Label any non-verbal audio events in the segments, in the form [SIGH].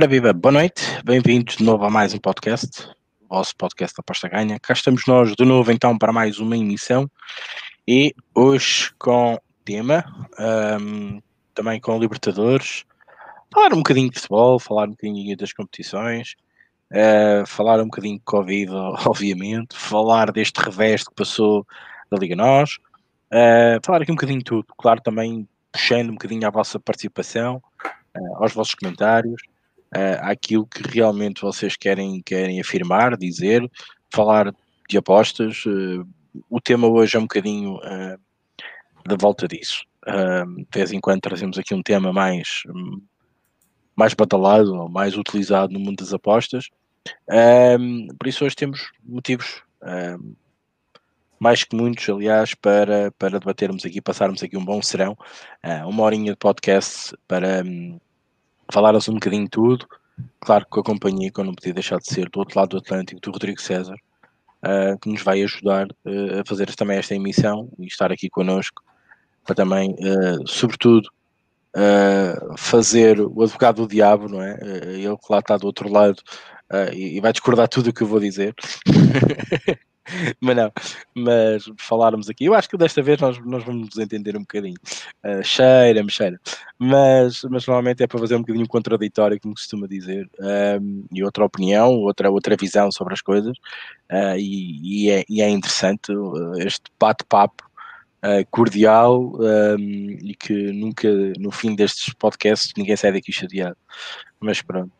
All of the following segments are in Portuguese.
Ora viva, boa noite, bem-vindos de novo a mais um podcast, o vosso podcast da Aposta Ganha. Cá estamos nós de novo então para mais uma emissão e hoje com tema, um, também com Libertadores, falar um bocadinho de futebol, falar um bocadinho das competições, uh, falar um bocadinho de Covid, [LAUGHS] obviamente, falar deste revés que passou da Liga Nós, uh, falar aqui um bocadinho de tudo, claro também puxando um bocadinho a vossa participação, uh, aos vossos comentários, uh, àquilo que realmente vocês querem, querem afirmar, dizer, falar de apostas. Uh, o tema hoje é um bocadinho uh, da volta disso. De vez em quando trazemos aqui um tema mais, mais batalhado ou mais utilizado no mundo das apostas. por isso hoje temos motivos mais que muitos, aliás, para, para debatermos aqui, passarmos aqui um bom serão, uma horinha de podcast para um, falarmos um bocadinho de tudo. Claro que a companhia, que eu não podia deixar de ser, do outro lado do Atlântico, do Rodrigo César, uh, que nos vai ajudar uh, a fazer também esta emissão e estar aqui connosco, para também, sobretudo, fazer o advogado do diabo, não é? ele que lá está do outro lado e, e vai discordar tudo o que eu vou dizer. [LAUGHS] [LAUGHS] mas não, mas falarmos aqui, eu acho que desta vez nós, nós vamos nos entender um bocadinho. Uh, cheira, me cheira. Mas, mas normalmente é para fazer um bocadinho contraditório, como costuma dizer, um, e outra opinião, outra, outra visão sobre as coisas, uh, e, e, é, e, é, interessante uh, este bate-papo. cordial um, e que nunca no fim destes podcasts ninguém sai daqui chateado mas pronto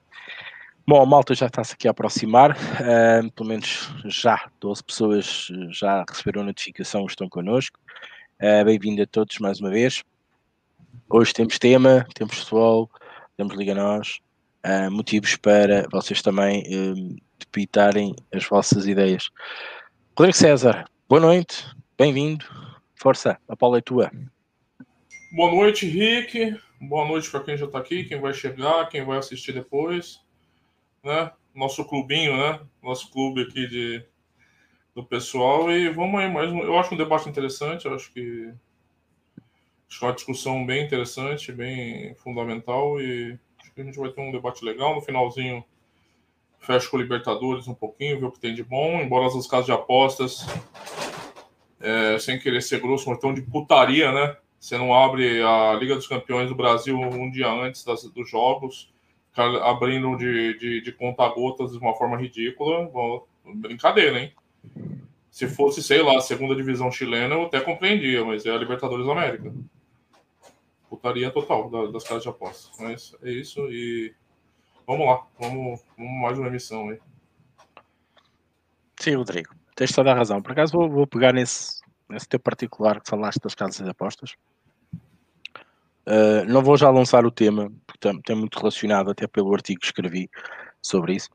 Bom, a malta já está-se aqui a aproximar, uh, pelo menos já 12 pessoas já receberam notificação, estão connosco. Uh, Bem-vindo a todos mais uma vez. Hoje temos tema, temos futebol, temos Liga Nós, uh, motivos para vocês também uh, depitarem as vossas ideias. Rodrigo César, boa noite, bem-vindo, força, a Paula é tua. Boa noite, Rick, boa noite para quem já está aqui, quem vai chegar, quem vai assistir depois né? Nosso clubinho, né? Nosso clube aqui de, do pessoal. E vamos aí mais um. Eu acho um debate interessante, eu acho que. Acho que é uma discussão bem interessante, bem fundamental. E acho que a gente vai ter um debate legal. No finalzinho, fecho com o Libertadores um pouquinho, ver o que tem de bom. Embora as casas de apostas, é, sem querer ser grosso, mas tão de putaria, né? Você não abre a Liga dos Campeões do Brasil um dia antes das, dos jogos abrindo de, de, de conta-gotas de uma forma ridícula. Brincadeira, hein? Se fosse, sei lá, a segunda divisão chilena, eu até compreendia, mas é a Libertadores da América. Putaria total das casas de apostas. Mas é isso e vamos lá, vamos, vamos mais uma emissão aí. Sim, Rodrigo, tens toda a razão. Por acaso vou, vou pegar nesse, nesse teu particular que falaste das casas de apostas. Uh, não vou já lançar o tema, porque tem muito relacionado até pelo artigo que escrevi sobre isso.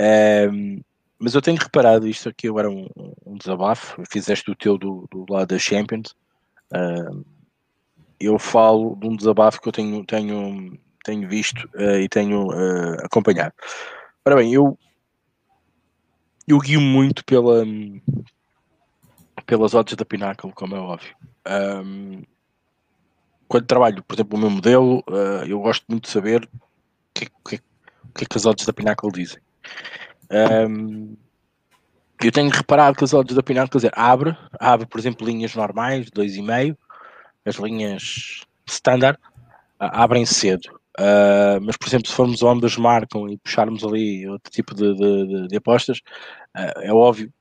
Uh, mas eu tenho reparado, isto aqui agora um, um desabafo, fizeste o teu do, do lado da Champions. Uh, eu falo de um desabafo que eu tenho, tenho, tenho visto eh, e tenho acompanhado. Ora bem, eu, eu guio muito pela, pelas odds da Pinnacle, como é óbvio. Um, quando trabalho, por exemplo, o meu modelo, uh, eu gosto muito de saber o que, que, que, é que as odds da Pinnacle dizem. Um, eu tenho reparado que as odds da Pinnacle, quer dizer, abre, abre, por exemplo, linhas normais, 2,5, as linhas standard, uh, abrem cedo. Uh, mas, por exemplo, se formos ondas marcam e puxarmos ali outro tipo de, de, de, de apostas, uh, é óbvio,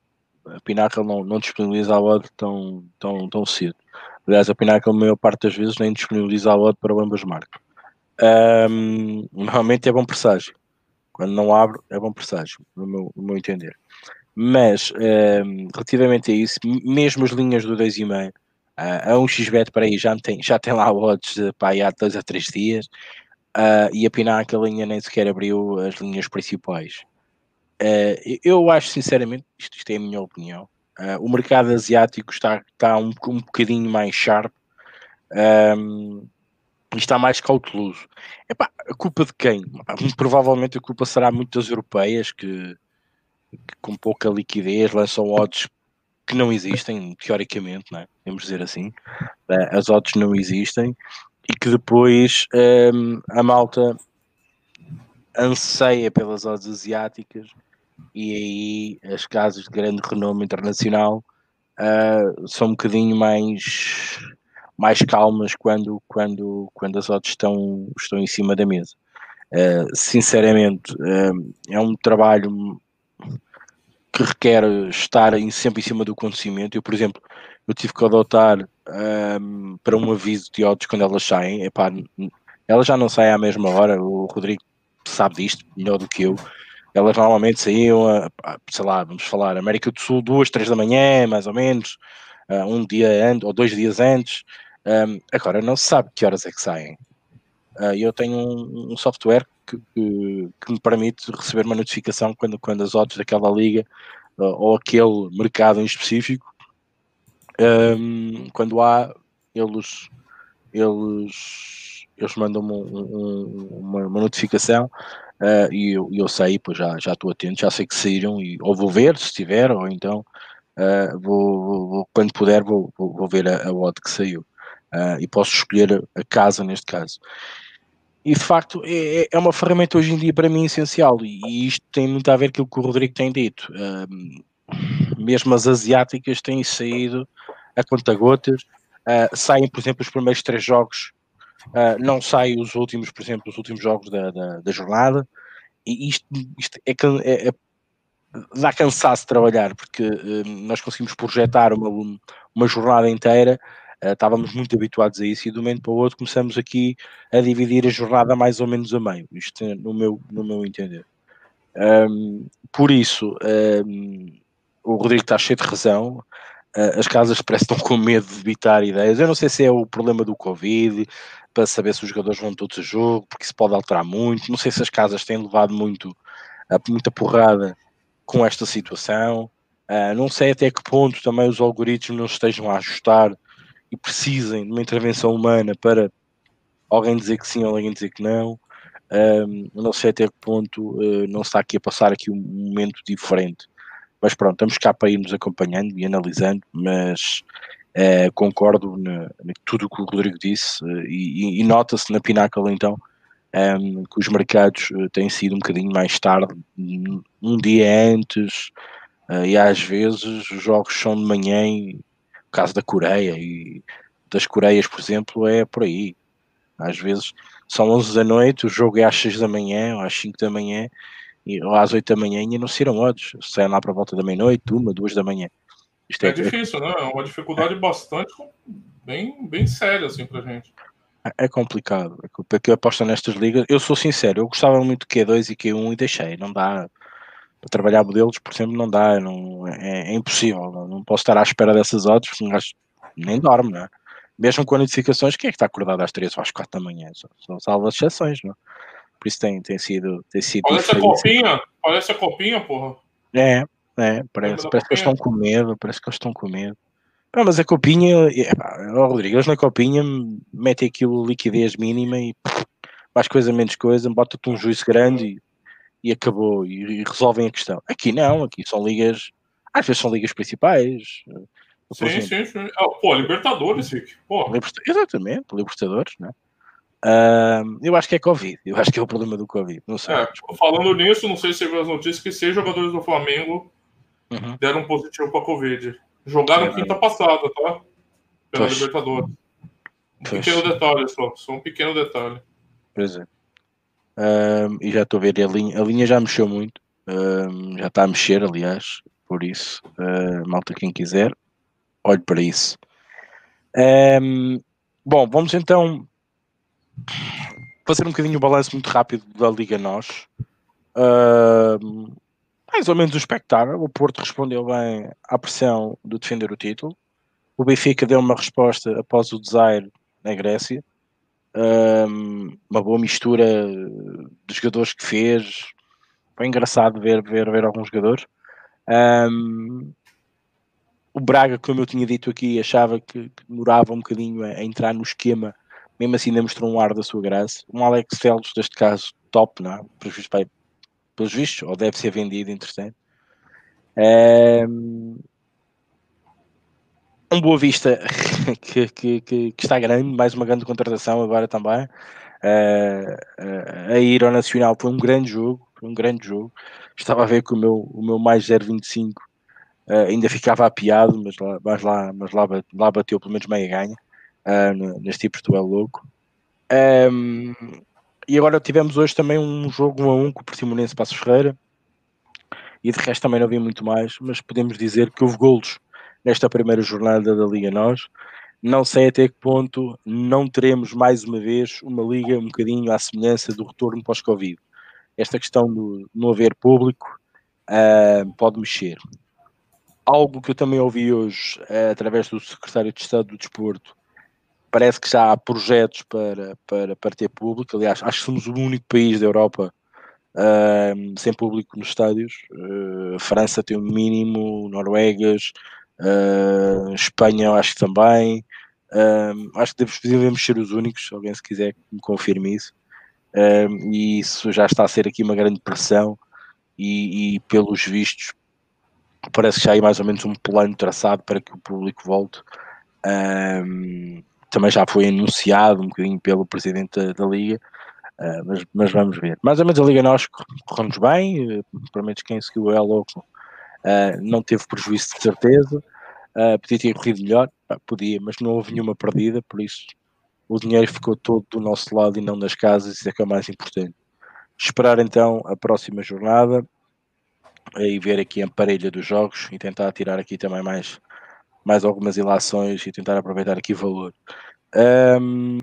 a Pinnacle não, não disponibiliza a odd tão, tão, tão cedo. Aliás, a Pinnacle, a maior parte das vezes, nem disponibiliza a odd para ambas marcas. Um, normalmente é bom presságio. Quando não abre, é bom presságio, no meu, no meu entender. Mas, um, relativamente a isso, mesmo as linhas do 2,5, uh, a um xbet para aí já tem, já tem lá odds para aí há 2 a 3 dias, uh, e a Pinnacle a linha nem sequer abriu as linhas principais. Uh, eu acho, sinceramente, isto, isto é a minha opinião, Uh, o mercado asiático está, está um, um bocadinho mais sharp um, e está mais cauteloso. Epá, a culpa de quem? Provavelmente a culpa será muito das europeias que, que com pouca liquidez lançam odds que não existem, teoricamente, não é? Vamos dizer assim. Uh, as odds não existem e que depois um, a malta anseia pelas odds asiáticas e aí as casas de grande renome internacional uh, são um bocadinho mais mais calmas quando, quando, quando as odds estão, estão em cima da mesa. Uh, sinceramente, uh, é um trabalho que requer estar em, sempre em cima do acontecimento. Eu, por exemplo, eu tive que adotar um, para um aviso de odds quando elas saem. Epá, elas já não saem à mesma hora. O Rodrigo sabe disto melhor do que eu. Elas normalmente saíam, a, sei lá, vamos falar, América do Sul, duas, três da manhã, mais ou menos, uh, um dia antes ou dois dias antes. Agora não se sabe que horas é que saem. Uh, eu tenho um, um software que, que, que, me permite receber uma notificação quando, quando as odds daquela liga uh, ou aquele mercado em específico, quando há, eles, eles, eles mandam-me um, uma, uma, notificação uh, e eu, eu sei, pois já, estou atento, já sei que saíram e ou vou ver se tiver, ou então uh, vou, vou, quando puder vou, vou, vou ver a, a odd que saiu. Uh, e posso escolher a casa neste caso. E de facto é, é uma ferramenta hoje em dia para mim essencial e isto tem muito a ver com o que o Rodrigo tem dito. Uh, mesmo as asiáticas têm saído a conta-gotas, uh, saem, por exemplo, os primeiros três jogos, uh, não saem os últimos, por exemplo, os últimos jogos da, da, da jornada, e isto, isto é, é, é, dá cansaço trabalhar, porque uh, nós conseguimos projetar uma, uma jornada inteira. Uh, estávamos muito habituados a isso e de um momento para o outro começamos aqui a dividir a jornada mais ou menos a meio, isto é no meu, no meu entender. Um, por isso, um, o Rodrigo está cheio de razão, as casas estão [LAUGHS] com medo de evitar ideias. Eu não sei se é o problema do Covid, para saber se os jogadores vão todos a jogo, porque isso pode alterar muito. Não sei se as casas têm levado muito, uh, muita porrada com esta situação. Uh, não sei até que ponto também os algoritmos não estejam a ajustar e precisem de uma intervenção humana para alguém dizer que sim ou alguém dizer que não. Não sei até que ponto não está aqui a passar aqui um momento diferente. Mas pronto, estamos cá para irmos acompanhando e analisando, mas uh, concordo na, tudo o que o Rodrigo disse uh, e, e nota-se na Pinnacle então um, que os mercados têm sido um bocadinho mais tarde, um dia antes, e às vezes os jogos são de manhã caso da Coreia e das Coreias, por exemplo, é por aí. Às vezes são 11 da noite, o jogo é às 6 da manhã ou às 5 da manhã às 8 da manhã e não saíram odds. Saem lá para a volta da meia-noite, uma, duas da manhã. Isto é, é difícil, né? É uma dificuldade é. bastante bem, bem séria assim pra gente. É, é complicado. Porque eu aposto nestas ligas. Eu sou sincero, eu gostava muito de Q2 e Q1 e deixei. Não dá para trabalhar modelos, por exemplo, não dá, não, é, é impossível. Não, não, posso estar à espera dessas odds, nem dorme, é? Mesmo com notificações, quem é que está acordado às 3 ou às 4 da manhã? São, são salvas exceções, não é? Isso tem, tem sido. Tem sido olha essa copinha, olha essa copinha, porra. É, é, parece, parece que eles estão com medo, parece que eles estão com medo. Não, mas a copinha, oh, Rodrigo, eles na copinha metem aquilo liquidez mínima e mais coisa, menos coisa, bota-te um juízo grande e e acabou e, e, resolvem a questão. Aqui não, aqui são ligas, às vezes são ligas principais. Sim, exemplo, sim, sim. Ah, pô, Libertadores, Rick. Pô. Exatamente, Libertadores, né? Uh, eu acho que é Covid, eu acho que é o problema do Covid. Não sei. É, falando nisso, não sei se você viu as notícias que seis jogadores do Flamengo uhum. deram positivo para Covid. Jogaram quinta passada, tá? Pela pois. Libertadores. Um pois. pequeno detalhe só, só um pequeno detalhe. Pois é. Um, e já estou a ver a linha, a linha já mexeu muito, um, já está a mexer, aliás, por isso, uh, malta, quem quiser, olhe para isso. Um, bom, vamos então fazer um bocadinho o balanço muito rápido da Liga Nós. mais ou menos o espectáculo. O Porto respondeu bem à pressão de defender o título. O Benfica deu uma resposta após o desire na Grécia um, uma boa mistura de jogadores que fez. Foi engraçado ver, ver, ver alguns jogadores. Um, o Braga, como eu tinha dito aqui, achava que, que demorava um bocadinho a, a, entrar no esquema, mesmo assim ainda mostrou um ar da sua graça. Um Alex Felos, neste caso, top, não é? Pelos, pelos vistos, ou deve ser vendido, interessante. Um, um Boa Vista [LAUGHS] que, que, que, que, está grande, mais uma grande contratação agora também. uh, a ir ao Nacional. Foi um grande jogo, um grande jogo. Estava a ver que o meu, o meu mais 0,25 uh, ainda ficava apiado, mas lá, mas lá, mas lá, lá bateu pelo menos meia ganha uh, neste tipo de louco. Um, e agora tivemos hoje também um jogo 1 a 1 com o Portimonense Passos Ferreira. E de resto também não havia muito mais, mas podemos dizer que houve golos nesta primeira jornada da Liga Nós. Não sei até que ponto não teremos mais uma vez uma liga um bocadinho à semelhança do retorno pós-Covid. Esta questão do não haver público uh, pode mexer. Algo que eu também ouvi hoje uh, através do secretário de Estado do Desporto, parece que já há projetos para, para, para ter público. Aliás, acho que somos o único país da Europa uh, sem público nos estádios. Uh, França tem um mínimo, Noruegas, Uh, Espanha, acho que também. Acho que devemos ser os únicos, se alguém se quiser me confirme isso. E isso já está a ser aqui uma grande pressão. E, e, pelos vistos, parece que já há mais ou menos um plano traçado para que o público volte. Também já foi anunciado um bocadinho pelo presidente da, da Liga. Uh, mas, mas, vamos ver. Mais ou menos a Liga nós corremos bem, uh, pelo menos quem seguiu é louco Uh, não teve prejuízo de certeza. Uh, podia ter corrido melhor, ah, podia, mas não houve nenhuma perdida, por isso o dinheiro ficou todo do nosso lado e não das casas, isso é que é o mais importante. Esperar então a próxima jornada e ver aqui a parelha dos jogos e tentar tirar aqui também mais, mais algumas ilações e tentar aproveitar aqui valor. Um,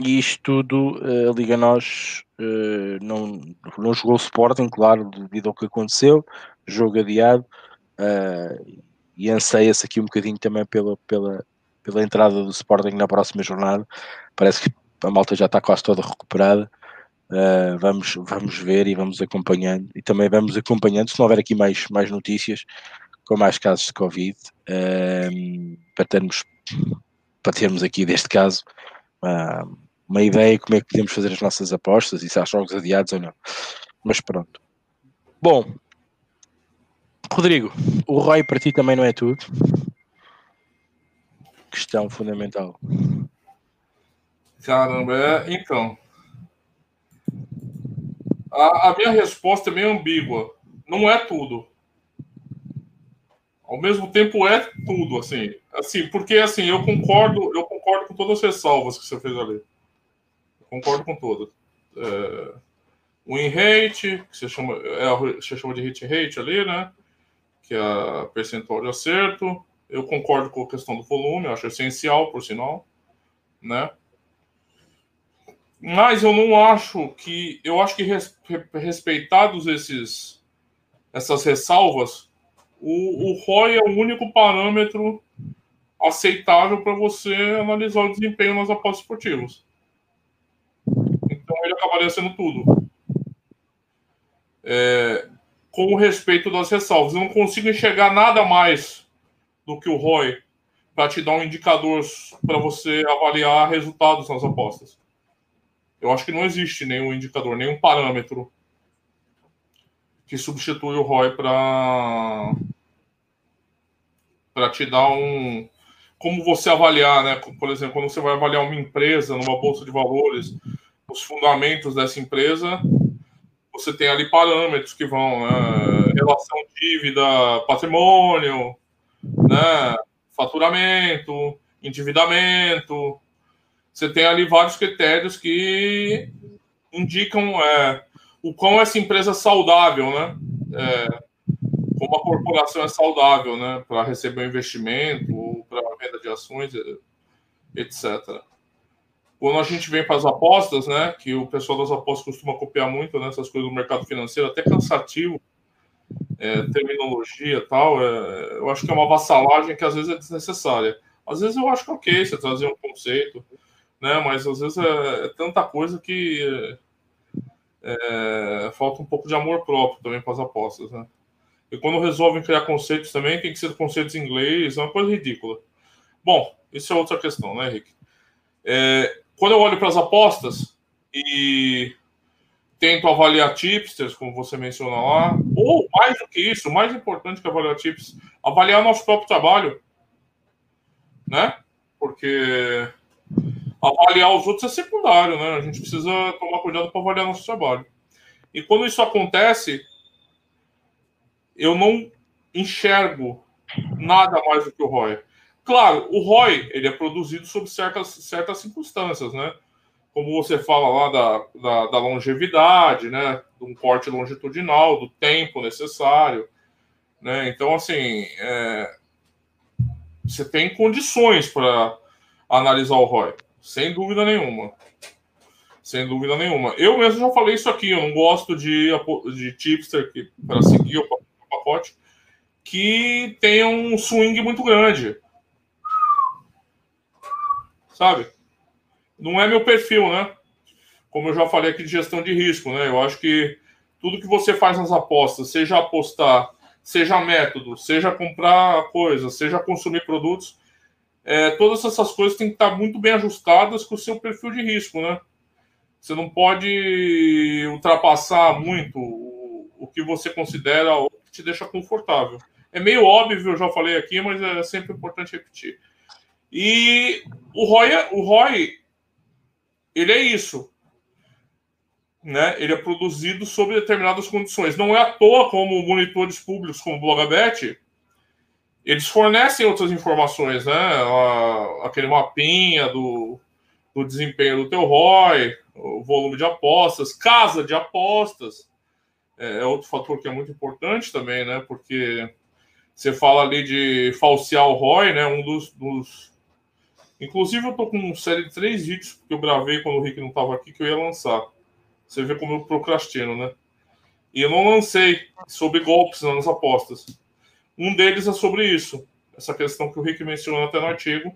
e isto tudo, a Liga Nós uh, não, não jogou Sporting, claro, devido ao que aconteceu, jogo adiado, uh, e anseia-se aqui um bocadinho também pela, pela, pela entrada do Sporting na próxima jornada. Parece que a malta já está quase toda recuperada. Uh, vamos, vamos ver e vamos acompanhando. E também vamos acompanhando, se não houver aqui mais, mais notícias, com mais casos de Covid, uh, para, termos, para termos aqui, deste caso, uh, uma ideia como é que podemos fazer as nossas apostas e se há jogos adiados ou não. Mas pronto. Bom, Rodrigo, o Roy para ti também não é tudo. Questão fundamental. Caramba, é, então. A, a, minha resposta é meio ambígua. Não é tudo. Ao mesmo tempo é tudo, assim. Assim, porque assim, eu concordo, eu concordo com todas as ressalvas que você fez ali concordo com todas. É, win rate, que você chama, é, você chama de hit rate ali, né? Que é a percentual de acerto. Eu concordo com a questão do volume, acho essencial, por sinal, né? Mas eu não acho que. Eu acho que respeitados esses, essas ressalvas, o, o ROI é o único parâmetro aceitável para você analisar o desempenho nas apostas esportivas ele acabaria sendo tudo. É, com respeito das ressalvas. Eu não consigo enxergar nada mais do que o ROI para te dar um indicador para você avaliar resultados nas apostas. Eu acho que não existe nenhum indicador, nenhum parâmetro que substitui o ROI para para te dar um como você avaliar, né? Por exemplo, quando você vai avaliar uma empresa numa bolsa de valores, os fundamentos dessa empresa, você tem ali parâmetros que vão né, relação dívida, patrimônio, né, faturamento, endividamento. Você tem ali vários critérios que indicam é, o quão essa empresa é saudável, né? É, como a corporação é saudável, né? Para receber um investimento, para venda de ações, etc. Quando a gente vem para as apostas, né, que o pessoal das apostas costuma copiar muito né, coisas do mercado financeiro, até cansativo, é, terminologia tal, é, eu acho que é uma vassalagem que às vezes é desnecessária. Às vezes eu acho que é ok você trazer um conceito, né, mas às vezes é, é tanta coisa que é, falta um pouco de amor próprio também para as apostas, né. E quando resolvem criar conceitos também, tem que ser conceitos em inglês, é uma coisa ridícula. Bom, isso é outra questão, né, Henrique? É, quando eu olho para as apostas e tento avaliar tipsters, como você menciona lá, ou mais do que isso, mais importante que avaliar tips, avaliar nosso próprio trabalho, né? Porque Avaliar os outros é secundário, né? A gente precisa tomar cuidado para avaliar nosso trabalho. E quando isso acontece, eu não enxergo nada mais do que o ROI. Claro, o ROI ele é produzido sob certas, certas circunstâncias, né? Como você fala lá da, da, da longevidade, né? De um corte longitudinal, do tempo necessário, né? Então, assim, é... você tem condições para analisar o ROI, sem dúvida nenhuma. Sem dúvida nenhuma. Eu mesmo já falei isso aqui, eu não gosto de, de tipster para seguir o pacote que tenha um swing muito grande. Sabe? Não é meu perfil, né? Como eu já falei aqui de gestão de risco, né? Eu acho que tudo que você faz nas apostas, seja apostar, seja método, seja comprar coisas, seja consumir produtos, é, todas essas coisas têm que estar muito bem ajustadas com o seu perfil de risco, né? Você não pode ultrapassar muito o, que você considera o que te deixa confortável. É meio óbvio, eu já falei aqui, mas é sempre importante repetir. E o ROI, o ROI ele é isso. Né? Ele é produzido sob determinadas condições. Não é à toa como monitores públicos como o Blogabet, eles fornecem outras informações, né? Aquele mapinha do, do desempenho do teu ROI, o volume de apostas, casa de apostas. É, é outro fator que é muito importante também, né? Porque você fala ali de falsear o ROI, né? Um dos, dos... Inclusive, eu tô com uma série de três vídeos que eu gravei quando o Rick não estava aqui que eu ia lançar. Você vê como eu procrastino, né? E eu não lancei sobre golpes nas apostas. Um deles é sobre isso. Essa questão que o Rick mencionou até no artigo,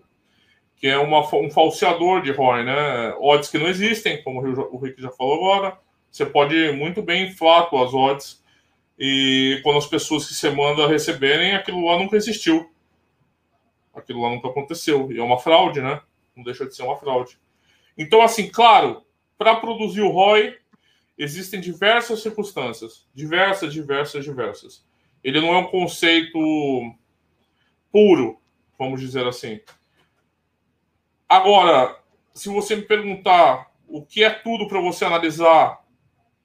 que é uma, um falseador de ROI, né? Odds que não existem, como o Rick já falou agora. Você pode muito bem inflar as odds e quando as pessoas que você manda receberem, aquilo lá nunca existiu. Aquilo lá nunca aconteceu. E é uma fraude, né? Não deixa de ser uma fraude. Então, assim, claro, para produzir o ROI, existem diversas circunstâncias. Diversas, diversas, diversas. Ele não é um conceito puro, vamos dizer assim. Agora, se você me perguntar o que é tudo para você analisar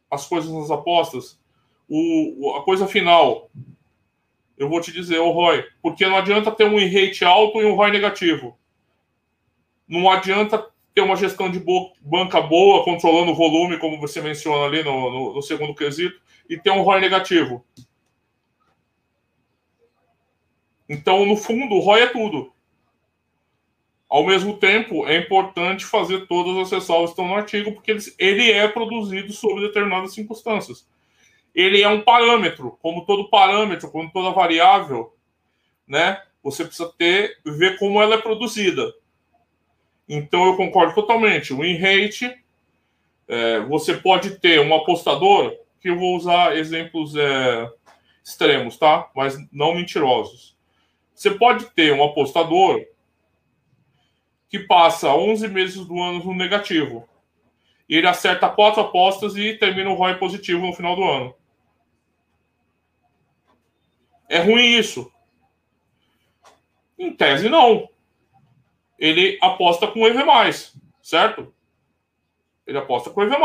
as coisas nas apostas, o, a coisa final, eu vou te dizer, o ROI, porque não adianta ter um rate alto e um ROI negativo. Não adianta ter uma gestão de banca boa, controlando o volume, como você menciona ali no, no, no segundo quesito, e ter um ROI negativo. Então, no fundo, o ROI é tudo. Ao mesmo tempo, é importante fazer todas as ressalvas que estão no artigo, porque ele é produzido sob determinadas circunstâncias. Ele é um parâmetro, como todo parâmetro, como toda variável, né? Você precisa ter, ver como ela é produzida. Então, eu concordo totalmente. O win rate, é, você pode ter um apostador, que eu vou usar exemplos é, extremos, tá? Mas não mentirosos. Você pode ter um apostador que passa 11 meses do ano no negativo. E ele acerta quatro apostas e termina o ROI positivo no final do ano. É ruim isso? Em tese, não. Ele aposta com EV+, certo? Ele aposta com EV+.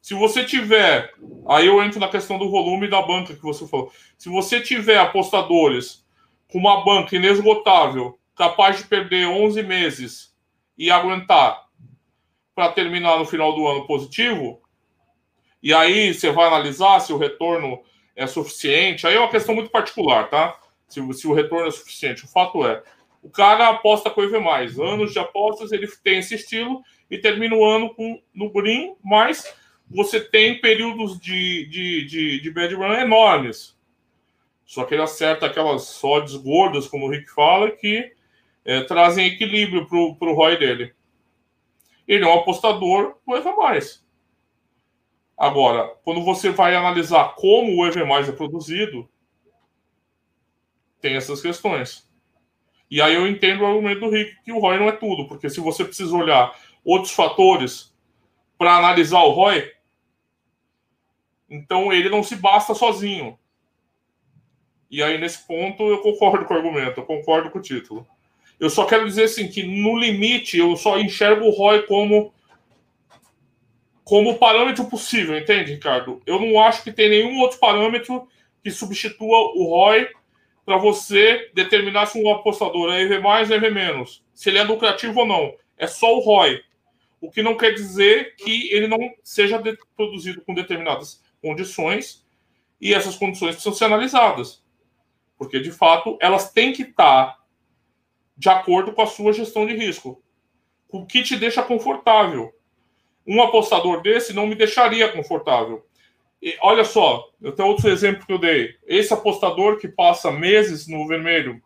Se você tiver... Aí eu entro na questão do volume da banca que você falou. Se você tiver apostadores com uma banca inesgotável, capaz de perder 11 meses e aguentar para terminar no final do ano positivo, e aí você vai analisar se o retorno é suficiente. Aí é uma questão muito particular, tá? Se, se o retorno é suficiente. O fato é, o cara aposta com EV+. Anos de apostas, ele tem esse estilo e termina o ano com, no green, mas você tem períodos de, de, de, de bad run enormes. Só que ele acerta aquelas sodes gordas, como o Rick fala, que é, trazem equilíbrio para o ROI dele. Ele é um apostador do EV+. Agora, quando você vai analisar como o EV+, é produzido, tem essas questões. E aí eu entendo o argumento do Rick que o ROI não é tudo, porque se você precisa olhar outros fatores para analisar o ROI, então ele não se basta sozinho. E aí, nesse ponto, eu concordo com o argumento, eu concordo com o título. Eu só quero dizer assim que no limite eu só enxergo o ROI como como parâmetro possível, entende, Ricardo? Eu não acho que tem nenhum outro parâmetro que substitua o ROI para você determinar se um apostador é EV mais ou EV menos, se ele é lucrativo ou não. É só o ROI. O que não quer dizer que ele não seja produzido com determinadas condições e essas condições precisam ser analisadas. Porque, de fato, elas têm que estar de acordo com a sua gestão de risco. O que te deixa confortável. Um apostador desse não me deixaria confortável. E olha só, eu tenho outro exemplo que eu dei. Esse apostador que passa meses no vermelho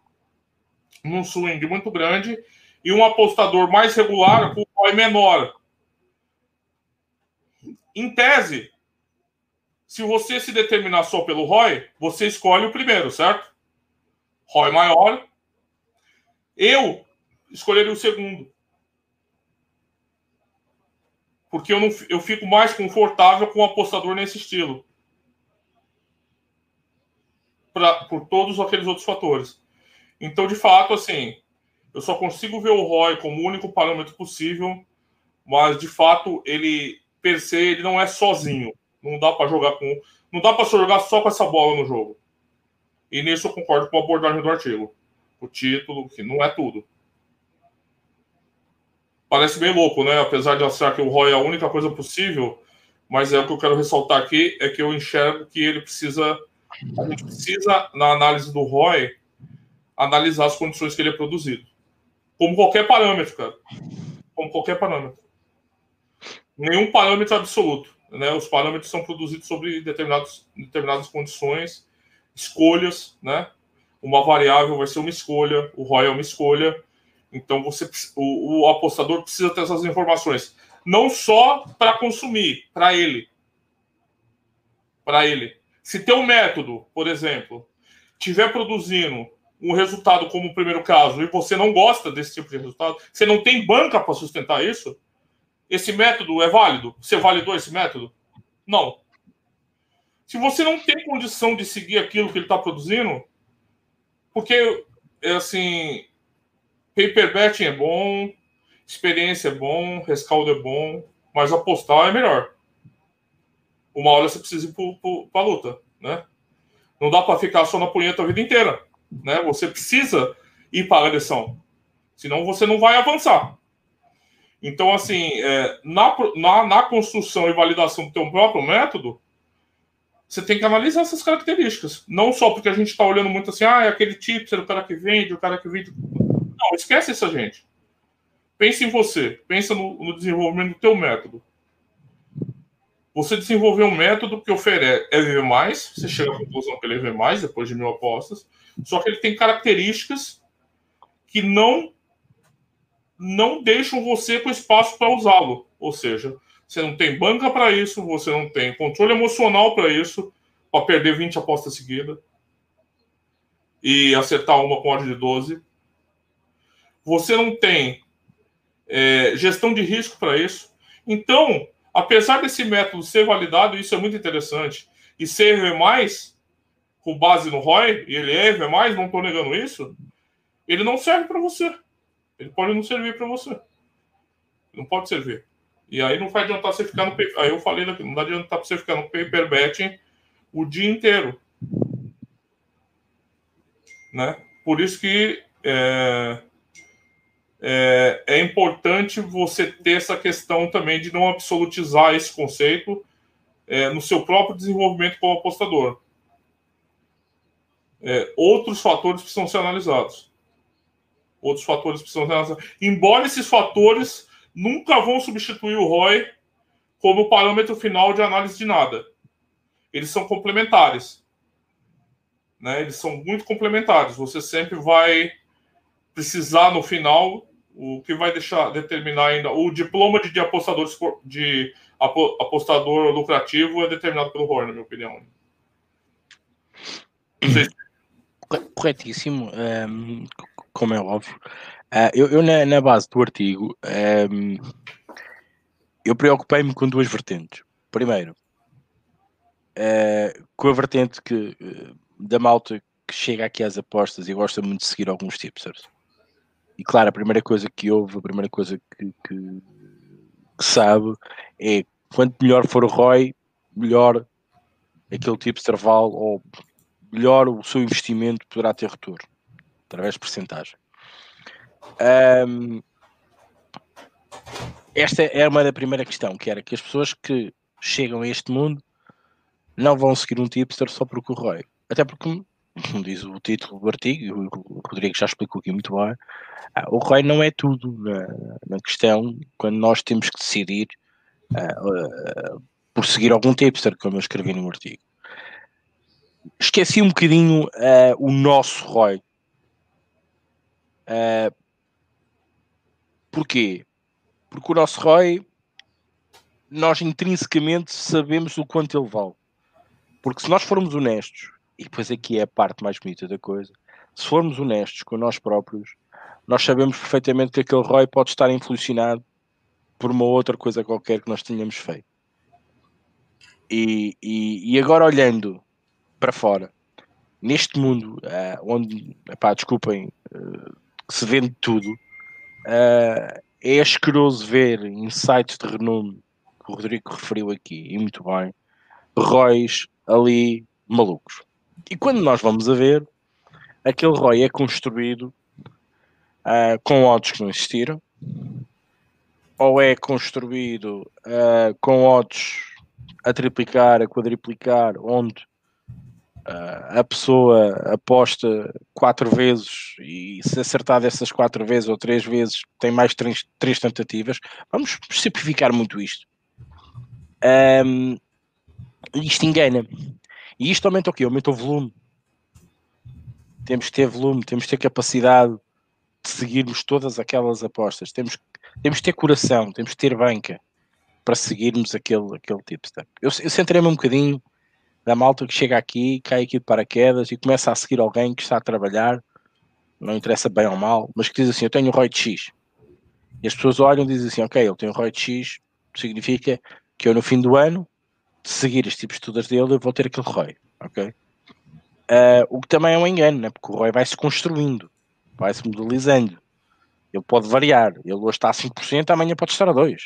num swing muito grande e um apostador mais regular com ROI menor. Em tese, se você se determinar só pelo ROI, você escolhe o primeiro, certo? ROI maior. Eu escolheria o segundo. porque eu, não, eu fico mais confortável com o apostador nesse estilo. Pra, por todos aqueles outros fatores. Então, de fato, assim, eu só consigo ver o ROI como o único parâmetro possível, mas de fato ele per se ele não é sozinho. Não dá para jogar com, não dá para jogar só com essa bola no jogo. E nisso eu concordo com a abordagem do artigo. O título, que não é tudo parece bem louco, né? Apesar de achar que o ROI é a única coisa possível, mas é o que eu quero ressaltar aqui é que eu enxergo que ele precisa, a gente precisa na análise do ROI analisar as condições que ele é produzido, como qualquer parâmetro, cara, como qualquer parâmetro. Nenhum parâmetro absoluto, né? Os parâmetros são produzidos sobre determinados, determinadas condições, escolhas, né? Uma variável vai ser uma escolha, o ROI é uma escolha então você, o, o apostador precisa ter essas informações, não só para consumir, para ele, para ele. Se teu método, por exemplo, tiver produzindo um resultado como o primeiro caso e você não gosta desse tipo de resultado, você não tem banca para sustentar isso, esse método é válido? Você validou esse método? Não. Se você não tem condição de seguir aquilo que ele está produzindo, porque é assim, Paper betting é bom, experiência é bom, rescaldo é bom, mas apostar é melhor. Uma hora você precisa ir para a luta, né? Não dá para ficar só na punheta a vida inteira, né? Você precisa ir para a agressão, senão você não vai avançar. Então, assim, é, na, na, na, construção e validação do teu próprio método, você tem que analisar essas características. Não só porque a gente está olhando muito assim, ah, é aquele tipster, o cara que vende, o cara que vende. Não, esquece essa gente. Pense em você. Pensa no, no desenvolvimento do teu método. Você desenvolveu um método que oferece é EV+, você chega à conclusão que ele é EV+, depois de mil apostas, só que ele tem características que não não deixam você com espaço para usá-lo. Ou seja, você não tem banca para isso, você não tem controle emocional para isso, para perder 20 apostas seguidas e acertar uma com ordem de 12 você não tem é, gestão de risco para isso. Então, apesar desse método ser validado, isso é muito interessante, e ser EV+, com base no ROI, e ele é EV+, não estou negando isso, ele não serve para você. Ele pode não servir para você. Não pode servir. E aí não vai adiantar você ficar no... Aí eu falei daqui, não adiantar você ficar no paper betting o dia inteiro. Né? Por isso que... É é, é, importante você ter essa questão também de não absolutizar esse conceito é, no seu próprio desenvolvimento como apostador. É, outros fatores precisam ser analisados. Outros fatores precisam ser analisados. Embora esses fatores nunca vão substituir o ROI como parâmetro final de análise de nada. Eles são complementares. Né? Eles são muito complementares. Você sempre vai precisar, no final, o que vai deixar determinar ainda o diploma de, apostador de apostador lucrativo é determinado pelo ROR, na minha opinião. Corretíssimo, ehm, como é óbvio. Uh, eu, eu na, na, base do artigo um, ehm, eu preocupei-me com duas vertentes. Primeiro, uh, com a vertente que, uh, da malta que chega aqui às apostas e gosta muito de seguir alguns tipsters e claro, a primeira coisa que houve, a primeira coisa que, que, que sabe é quanto melhor for o ROI, melhor aquele tipo de intervalo ou melhor o seu investimento poderá ter retorno através de percentagem. Um, esta é uma da primeira questão, que era que as pessoas que chegam a este mundo não vão seguir um tipster só porque o ROI. Até porque, como diz o título do artigo, o Rodrigo já explicou aqui muito bem, ah, o ROI não é tudo na, na, questão quando nós temos que decidir uh, uh, por seguir algum tipster, como eu escrevi no artigo. Esqueci um bocadinho uh, o nosso ROI. Porquê? Porque o nosso ROI, nós intrinsecamente sabemos o quanto ele vale. Porque se nós formos honestos, e depois aqui é a parte mais bonita da coisa, se formos honestos com nós próprios, nós sabemos perfeitamente que aquele ROI pode estar influenciado por uma outra coisa qualquer que nós tenhamos feito. E, e, e agora olhando para fora, neste mundo uh, onde, epá, desculpem, uh, se vende tudo, uh, é asqueroso ver sites de renome que o Rodrigo referiu aqui, e muito bem, ROIs ali malucos. E quando nós vamos a ver, aquele ROI é construído uh, com odds que não existiram, ou é construído uh, com odds a triplicar, a quadriplicar, onde Uh, a pessoa aposta quatro vezes e se acertar dessas quatro vezes ou três vezes tem mais três, três tentativas. Vamos simplificar muito isto. Um, isto engana. E isto aumenta o quê? Aumenta o volume. Temos que ter volume, temos que ter capacidade de seguirmos todas aquelas apostas. Temos, temos que ter coração, temos que ter banca para seguirmos aquele, aquele tipo de Eu, eu centrei-me um bocadinho da malta que chega aqui, cai aqui de paraquedas e começa a seguir alguém que está a trabalhar, não interessa bem ou mal, mas que diz assim: Eu tenho o ROI X. E as pessoas olham e dizem assim: Ok, ele tem o ROI X, significa que eu no fim do ano, de seguir este tipo de estudos dele, eu vou ter aquele ROI. Ok? Uh, o que também é um engano, né? porque o ROI vai se construindo, vai se modelizando. Ele pode variar. Ele hoje está a 5%, amanhã pode estar a 2%.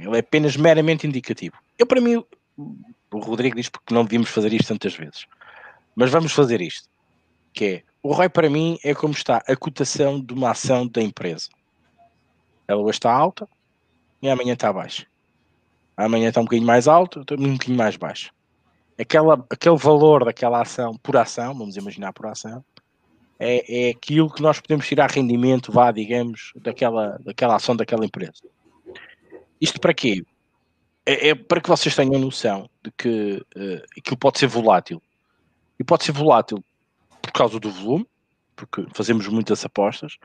Ele é apenas meramente indicativo. Eu, para mim, o Rodrigo diz porque não devíamos fazer isto tantas vezes. Mas vamos fazer isto. Que é, o ROI para mim é como está a cotação de uma ação da empresa. Ela hoje está alta e amanhã está baixa. Amanhã está um bocadinho mais alto, um bocadinho mais baixo. Aquela, aquele valor daquela ação por ação, vamos imaginar por ação, é, é aquilo que nós podemos tirar rendimento, vá, digamos, daquela, daquela ação daquela empresa. Isto para quê? É, é, para que vocês tenham noção de que uh, aquilo pode ser volátil. E pode ser volátil por causa do volume, porque fazemos muitas apostas,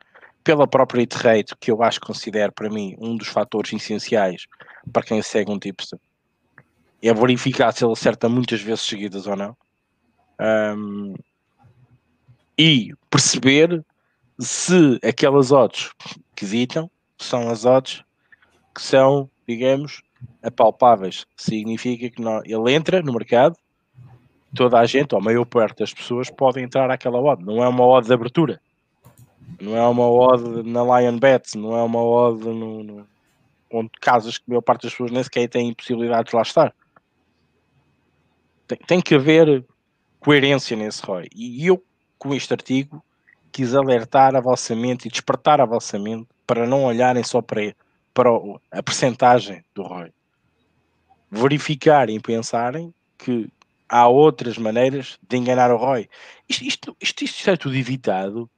pela própria hit rate, que eu acho que considero para mim um dos fatores essenciais para quem segue um tipster, é verificar se ele acerta muitas vezes seguidas ou não. Um, e perceber se aquelas odds que ditam são as odds que são, digamos, apalpáveis. Significa que não, ele entra no mercado, toda a gente, ou a maior parte das pessoas, podem entrar àquela odd. Não é uma odd de abertura. Não é uma odd na Lion Bets, não é uma odd no, no, onde casas que a maior parte das pessoas nem sequer têm possibilidade de lá estar. Tem, tem que haver coerência nesse ROI. E eu, com este artigo, quis alertar a vossa mente e despertar a vossa mente para não olharem só para para a percentagem do ROI. Verificarem e pensarem que há outras maneiras de enganar o ROI. Isto, isto, isto, isto é tudo evitado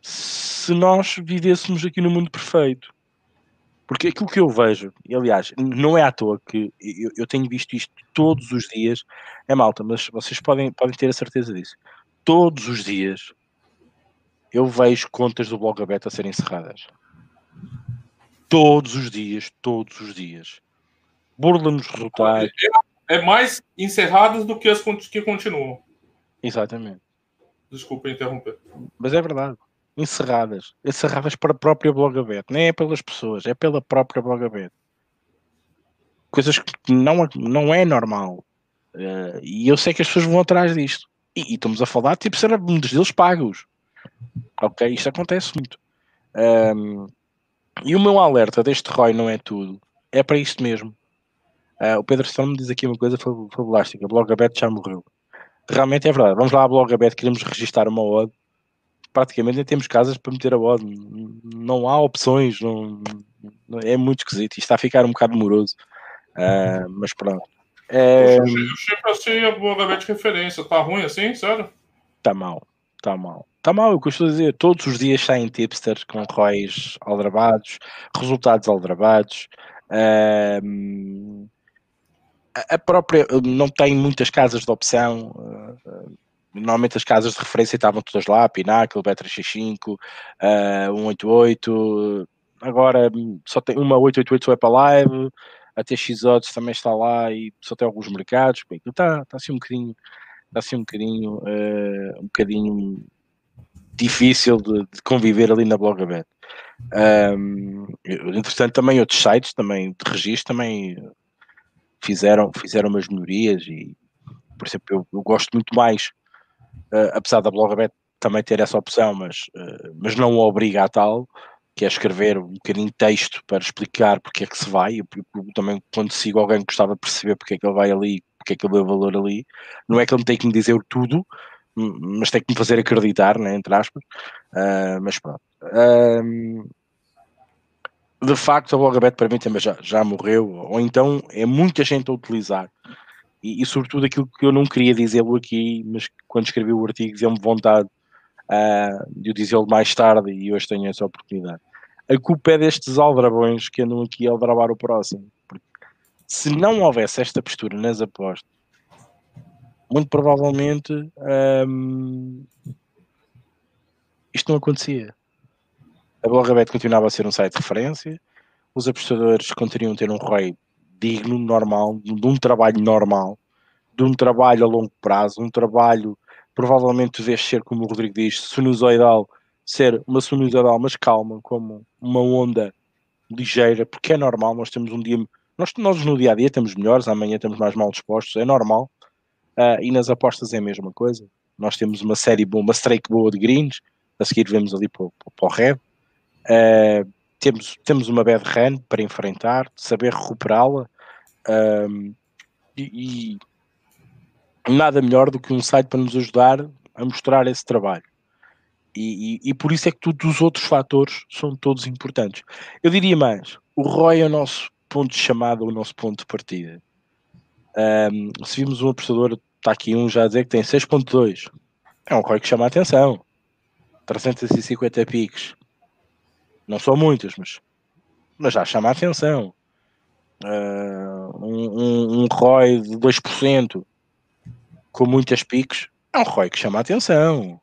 se nós vivêssemos aqui no mundo perfeito. Porque aquilo que eu vejo, e aliás, não é à toa que eu, eu, tenho visto isto todos os dias, é malta, mas vocês podem, podem ter a certeza disso. Todos os dias eu vejo contas do blog aberto a serem encerradas todos os dias, todos os dias. Burla-nos resultados. É, é mais encerradas do que as que continuam. Exatamente. Desculpa interromper. Mas é verdade. Encerradas. Encerradas para a própria Blogabet. Nem é pelas pessoas, é pela própria Blogabet. Coisas que não, não é normal. Uh, e eu sei que as pessoas vão atrás disto. E, e estamos a falar, tipo, será um deles pagos. Ok? Isto acontece muito. Um, e o meu alerta deste Roy não é tudo, é para isto mesmo. Uh, o Pedro Storm diz aqui uma coisa fabulástica: Blogabet já morreu. Realmente é verdade. Vamos lá a Blogabet, queremos registrar uma odd. Praticamente nem temos casas para meter a odd. Não há opções. Não, é muito esquisito. Isto está a ficar um bocado moroso. Uh, mas pronto. É... Eu sempre achei a Blogabet de referência. Tá ruim assim? Sério? Tá mal. Tá mal. Tá mal, eu costumo dizer. Todos os dias saem tipsters com ROIs aldrabados, resultados aldrabados. Uh, a própria não tem muitas casas de opção. Uh, normalmente as casas de referência estavam todas lá, Pinnacle, Bet365, uh, 188. Agora só tem uma 888 só é para live, a TX Odds também está lá e só tem alguns mercados. Está, está assim um bocadinho, está assim um bocadinho, uh, um bocadinho difícil de, de, conviver ali na Blogabet. Um, entretanto, também outros sites também de registro também fizeram, fizeram umas melhorias e, por exemplo, eu, eu gosto muito mais, uh, apesar da Blogabet também ter essa opção, mas, uh, mas não o obriga a tal, que é escrever um bocadinho de texto para explicar porque é que se vai. Eu, eu, também, quando sigo alguém gostava de perceber porque é que ele vai ali, porque é que ele deu valor ali, não é que ele me tem que me dizer tudo, mas tem que me fazer acreditar, né, entre aspas. Uh, mas pronto. Uh, de facto, a Blogabet para mim também já, já morreu, ou então é muita gente a utilizar. E, e sobretudo aquilo que eu não queria dizê-lo aqui, mas quando escrevi o artigo deu-me vontade uh, de o dizê-lo mais tarde e hoje tenho essa oportunidade. A culpa é destes aldrabões que andam aqui a aldrabar o próximo. Porque se não houvesse esta postura nas apostas, muito provavelmente um, isto não acontecia. A Blogabet continuava a ser um site de referência, os apostadores continuam a ter um ROI digno, normal, de um trabalho normal, de um trabalho a longo prazo, um trabalho provavelmente devesse ser, como o Rodrigo diz, sinusoidal, ser uma sinusoidal, mas calma, como uma onda ligeira, porque é normal, nós temos um dia, nós, nós no dia a dia temos melhores, amanhã estamos mais mal dispostos, é normal, uh, e nas apostas é a mesma coisa. Nós temos uma série boa, uma strike boa de greens, a seguir vemos ali para, para o red, Uh, temos, temos uma bad run para enfrentar, saber recuperá-la e, e, nada melhor do que um site para nos ajudar a mostrar esse trabalho. E, e, e, por isso é que todos os outros fatores são todos importantes. Eu diria mais: o ROI é o nosso ponto de chamada, o nosso ponto de partida. Um, se vimos um apostador, está aqui um já a dizer que tem 6.2, é um ROI que chama a atenção. 350 piques não são muitas, mas, mas já chama a atenção. Uh, um, um, um ROI de 2% com muitas piques é um ROI que chama a atenção.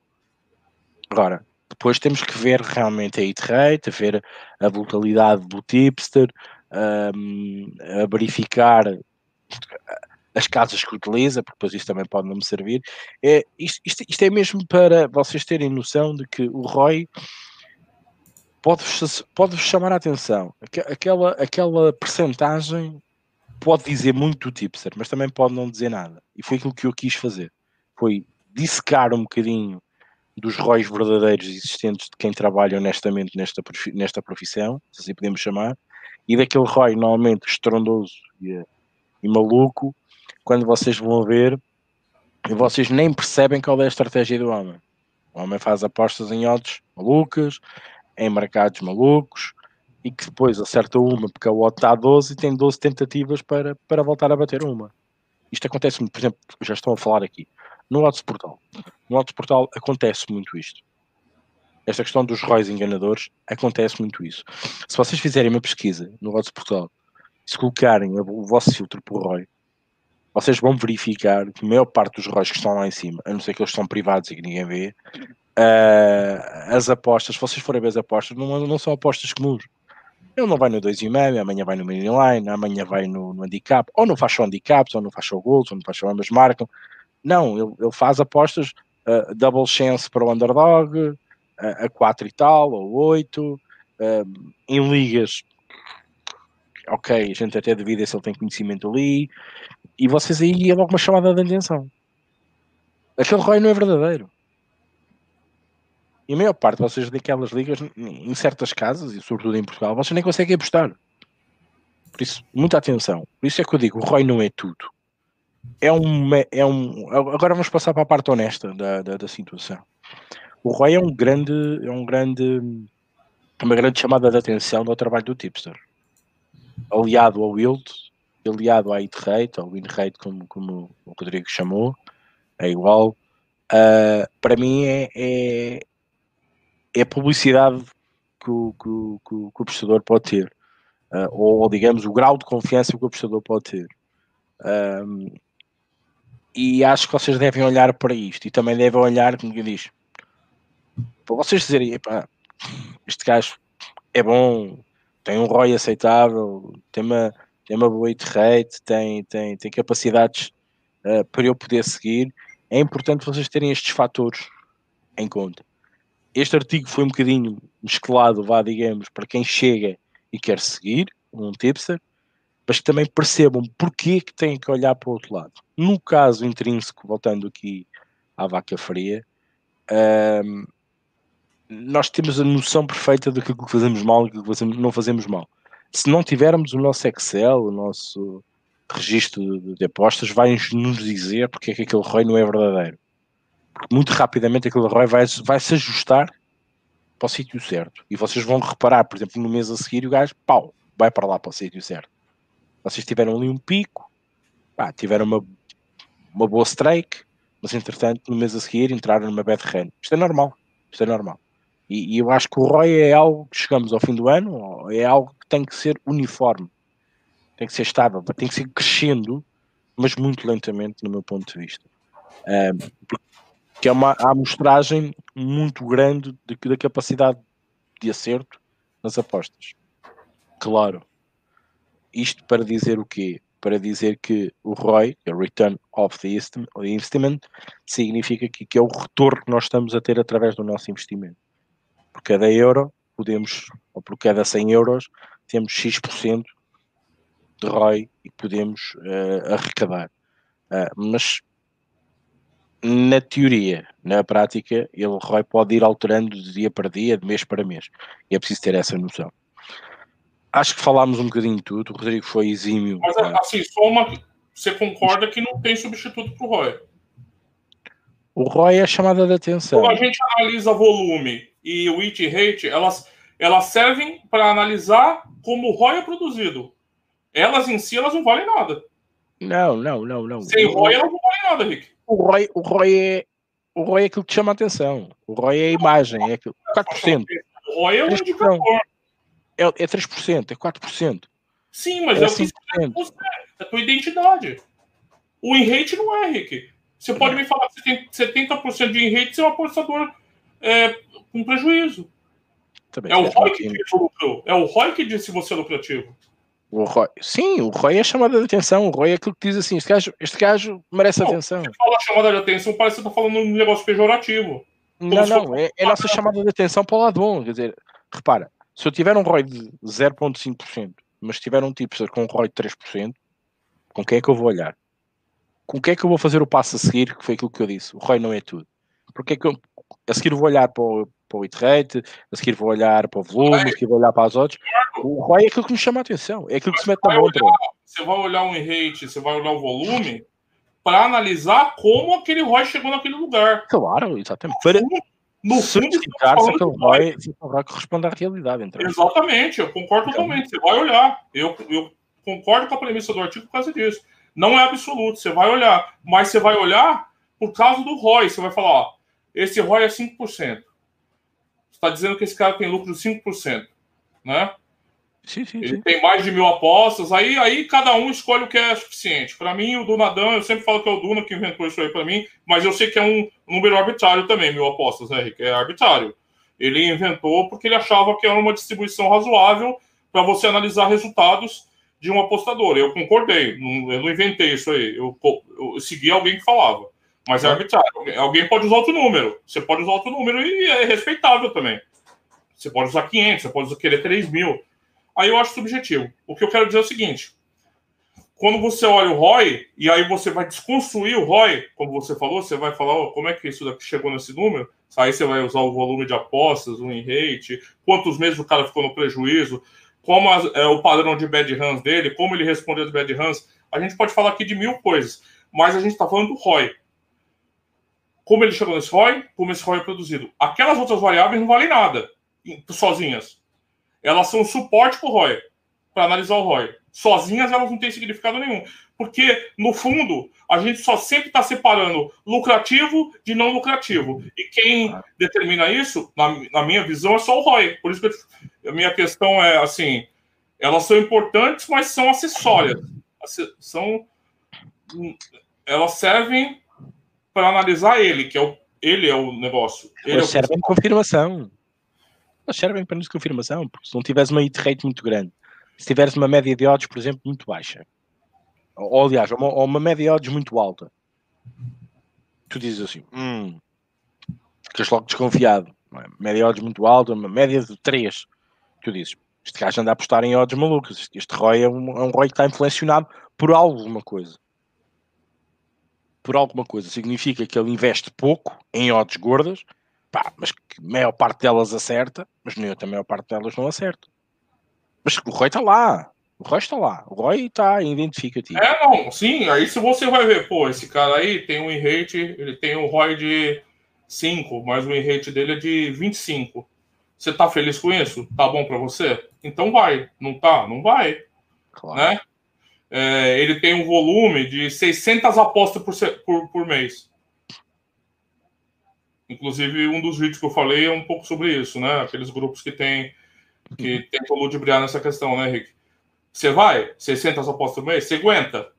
Agora, depois temos que ver realmente a hit rate, ver a brutalidade do tipster, a verificar as casas que utiliza, porque depois isso também pode não me servir. É, isto, isto, isto é mesmo para vocês terem noção de que o ROI pode-vos pode chamar a atenção. Aquela, aquela percentagem pode dizer muito do tipster, mas também pode não dizer nada. E foi aquilo que eu quis fazer. Foi dissecar um bocadinho dos róis verdadeiros existentes de quem trabalha honestamente nesta, nesta profissão, se assim podemos chamar, e daquele ROI normalmente estrondoso e, e maluco, quando vocês vão ver, e vocês nem percebem qual é a estratégia do homem. O homem faz apostas em odds malucas, em mercados malucos e que depois acerta uma porque a OT está a 12 e tem 12 tentativas para, para voltar a bater uma. Isto acontece, por exemplo, já estão a falar aqui, no Odds Portal. No Odds Portal acontece muito isto. Esta questão dos ROIs enganadores, acontece muito isso. Se vocês fizerem uma pesquisa no Odds Portal, se colocarem o vosso filtro por ROI, vocês vão verificar que a maior parte dos ROIs que estão lá em cima, a não ser que eles são privados e que ninguém vê, uh, as apostas, se vocês forem ver as apostas, não, não são apostas comuns. Ele não vai no 2,5, amanhã vai no mini line, amanhã vai no, no handicap, ou não faz só handicaps, ou não faz só gols, ou não faz só ambas marcam. Não, ele, ele faz apostas uh, double chance para o underdog, uh, a 4 e tal, ou 8, uh, em ligas, ok, a gente até duvida se ele tem conhecimento ali, e vocês aí é logo uma chamada de atenção. Aquele ROI não é verdadeiro. E a maior parte de vocês daquelas ligas, em certas casas, e sobretudo em Portugal, vocês nem conseguem apostar. Por isso, muita atenção. Por isso é que eu digo, o ROI não é tudo. É um, é um. Agora vamos passar para a parte honesta da, da, da situação. O ROI é um grande, é um grande, uma grande chamada de atenção do trabalho do tipster. Aliado ao yield, aliado à hit rate, ao win rate, como, como o Rodrigo chamou, é igual. Uh, para mim é, é, é, a publicidade que o, que, o, que, o, pode ter. Uh, ou, digamos, o grau de confiança que o prestador pode ter. Um, e acho que vocês devem olhar para isto e também devem olhar, como eu disse, para vocês dizerem, este gajo é bom, tem um ROI aceitável, tem uma, tem uma boa hit rate, tem, tem, tem capacidades uh, para eu poder seguir, é importante vocês terem estes fatores em conta. Este artigo foi um bocadinho mesclado, vá, digamos, para quem chega e quer seguir, um tipster, mas que também percebam porque que têm que olhar para o outro lado. No caso intrínseco, voltando aqui à vaca fria, um, nós temos a noção perfeita daquilo que fazemos mal e do que não fazemos mal. Se não tivermos o nosso Excel, o nosso registro de, de apostas, vai nos dizer porque é que aquele ROI não é verdadeiro. Porque muito rapidamente aquele ROI vai, vai se ajustar para o sítio certo. E vocês vão reparar, por exemplo, no mês a seguir, o gajo, pau, vai para lá para o sítio certo. Vocês tiveram ali um pico, pá, tiveram uma, uma boa strike, mas entretanto, no mês a seguir, entraram numa bad run. Isto é normal. Isto é normal. E, e, eu acho que o ROI é algo que chegamos ao fim do ano, é algo que tem que ser uniforme, tem que ser estável, tem que ser crescendo, mas muito lentamente, no meu ponto de vista. Um, porque é uma amostragem muito grande de, da capacidade de acerto nas apostas. Claro. Isto para dizer o quê? Para dizer que o ROI, o Return of the Investment, significa que, que é o retorno que nós estamos a ter através do nosso investimento por cada euro podemos, ou por cada 100 euros, temos X% de ROI e podemos uh, arrecadar. Uh, mas na teoria, na prática, ele ROI pode ir alterando de dia para dia, de mês para mês. E é preciso ter essa noção. Acho que falámos um bocadinho de tudo. O Rodrigo foi exímio. Mas assim, só uma. Você concorda que não tem substituto para o ROI? O ROI é a chamada de atenção. Quando a gente analisa volume e o it rate, elas, elas servem para analisar como o ROI é produzido. Elas em si, elas não valem nada. Não, não, não, não. Sem ROI, elas não valem nada, Rick. O ROI, o ROI é o ROI é aquilo que chama a atenção. O ROI é a imagem, é aquilo. 4%. O ROI é um indicador. É, é 3%, é 4%. Sim, mas é, é o que você é a tua identidade. O in-rate não é, Rick. Você pode me falar que você tem 70% de in-rate, você é um apostador é, com prejuízo. Também é o ROI que diz lucro. É o ROI que você é lucrativo. O ROI, sim, o ROI é chamada de atenção. O ROI é aquilo que diz assim: este gajo, este gajo merece não, atenção. Você fala chamada de atenção, parece que você está falando um negócio pejorativo. Não, não, é, é nossa chamada de atenção para o lado bom. Quer dizer, repara, se eu tiver um ROI de 0,5%, mas tiver um tipo com um ROI de 3%, com quem é que eu vou olhar? Com quem é que eu vou fazer o passo a seguir? Que foi aquilo que eu disse. O ROI não é tudo. Porque é que eu, a seguir vou olhar para o, para o hit rate, a seguir vou olhar para o volume, a seguir vou olhar para as outras. O ROI é aquilo que me chama a atenção, é aquilo que se mete na mão. Você vai olhar um rate, você vai olhar o volume para analisar como aquele ROI chegou naquele lugar. Claro, exatamente. Para no certificar se aquele ROI, se ROI corresponde à realidade. Então. Exatamente, eu concordo então, totalmente. Você vai olhar. Eu, eu concordo com a premissa do artigo por causa disso. Não é absoluto, você vai olhar. Mas você vai olhar por causa do ROI. Você vai falar, ó, esse ROI é 5%. Você está dizendo que esse cara tem lucro de 5%, né? Sim, sim, Ele sim. tem mais de mil apostas, aí, aí cada um escolhe o que é suficiente. Para mim, o Dunadão, eu sempre falo que é o Duna que inventou isso aí para mim, mas eu sei que é um número arbitrário também, mil apostas, né, Rick? É arbitrário. Ele inventou porque ele achava que era uma distribuição razoável para você analisar resultados de um apostador. Eu concordei, não, eu não inventei isso aí, eu, eu segui alguém que falava. Mas é arbitrário. Alguém pode usar outro número. Você pode usar outro número e é respeitável também. Você pode usar 500, você pode querer 3 mil. Aí eu acho subjetivo. O que eu quero dizer é o seguinte: quando você olha o ROI, e aí você vai desconstruir o ROI, como você falou, você vai falar oh, como é que isso daqui chegou nesse número, Aí você vai usar o volume de apostas, o win rate, quantos meses o cara ficou no prejuízo, como é o padrão de bad runs dele, como ele respondeu as bad runs. A gente pode falar aqui de mil coisas, mas a gente está falando do ROI. Como ele chegou nesse ROI, como esse ROI é produzido. Aquelas outras variáveis não valem nada sozinhas. Elas são suporte para o ROI, para analisar o ROI. Sozinhas elas não têm significado nenhum. Porque, no fundo, a gente só sempre está separando lucrativo de não lucrativo. E quem determina isso, na, na minha visão, é só o ROI. Por isso que a minha questão é assim: elas são importantes, mas são acessórias. São, elas servem para analisar ele, que é o, ele é o negócio. Ele é servem de confirmação. Elas servem para nos confirmação, porque se não tivesse uma hit rate muito grande, se tiveres uma média de odds, por exemplo, muito baixa, ou aliás, uma, ou uma média de odds muito alta, tu dizes assim, hum, ficas logo desconfiado. É? Média de odds muito alta, uma média de 3. Tu dizes, este gajo anda a apostar em odds malucos. Este ROI é um, é um ROI que está influenciado por alguma coisa. Por alguma coisa. Significa que ele investe pouco em odds gordas, pá, mas que a maior parte delas acerta, mas nem a maior parte delas não acerta. Mas o ROI está lá. O ROI está lá. O ROI está identificativo. É, não, sim. Aí se você vai ver, pô, esse cara aí tem um rate, ele tem um ROI de 5, mas o rate dele é de 25. Você tá feliz com isso? Tá bom para você? Então vai. Não tá? Não vai. Claro. Né? É, ele tem um volume de 600 apostas por, por, por mês. Inclusive, um dos vídeos que eu falei é um pouco sobre isso, né? Aqueles grupos que tem que uhum. tentam ludibriar nessa questão, né, Henrique? Você vai, 600 apostas por mês, você aguenta.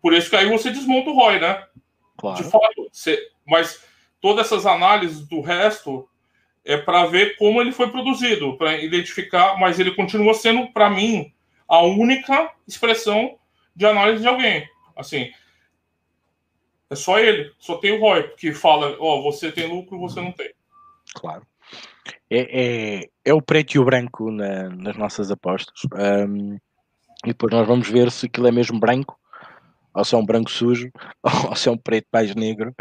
Por isso que aí você desmonta o ROI, né? Claro. De fato, você... mas todas essas análises do resto é para ver como ele foi produzido, para identificar, mas ele continua sendo, para mim, a única expressão de análise de alguém. Assim, é só ele, só tem o ROI, que fala, ó, oh, você tem lucro, você não tem. Claro. É, é, é o preto e o branco na, nas nossas apostas. Um, e depois nós vamos ver se aquilo é mesmo branco ou se é um branco sujo, [LAUGHS] ou se é um preto mais negro,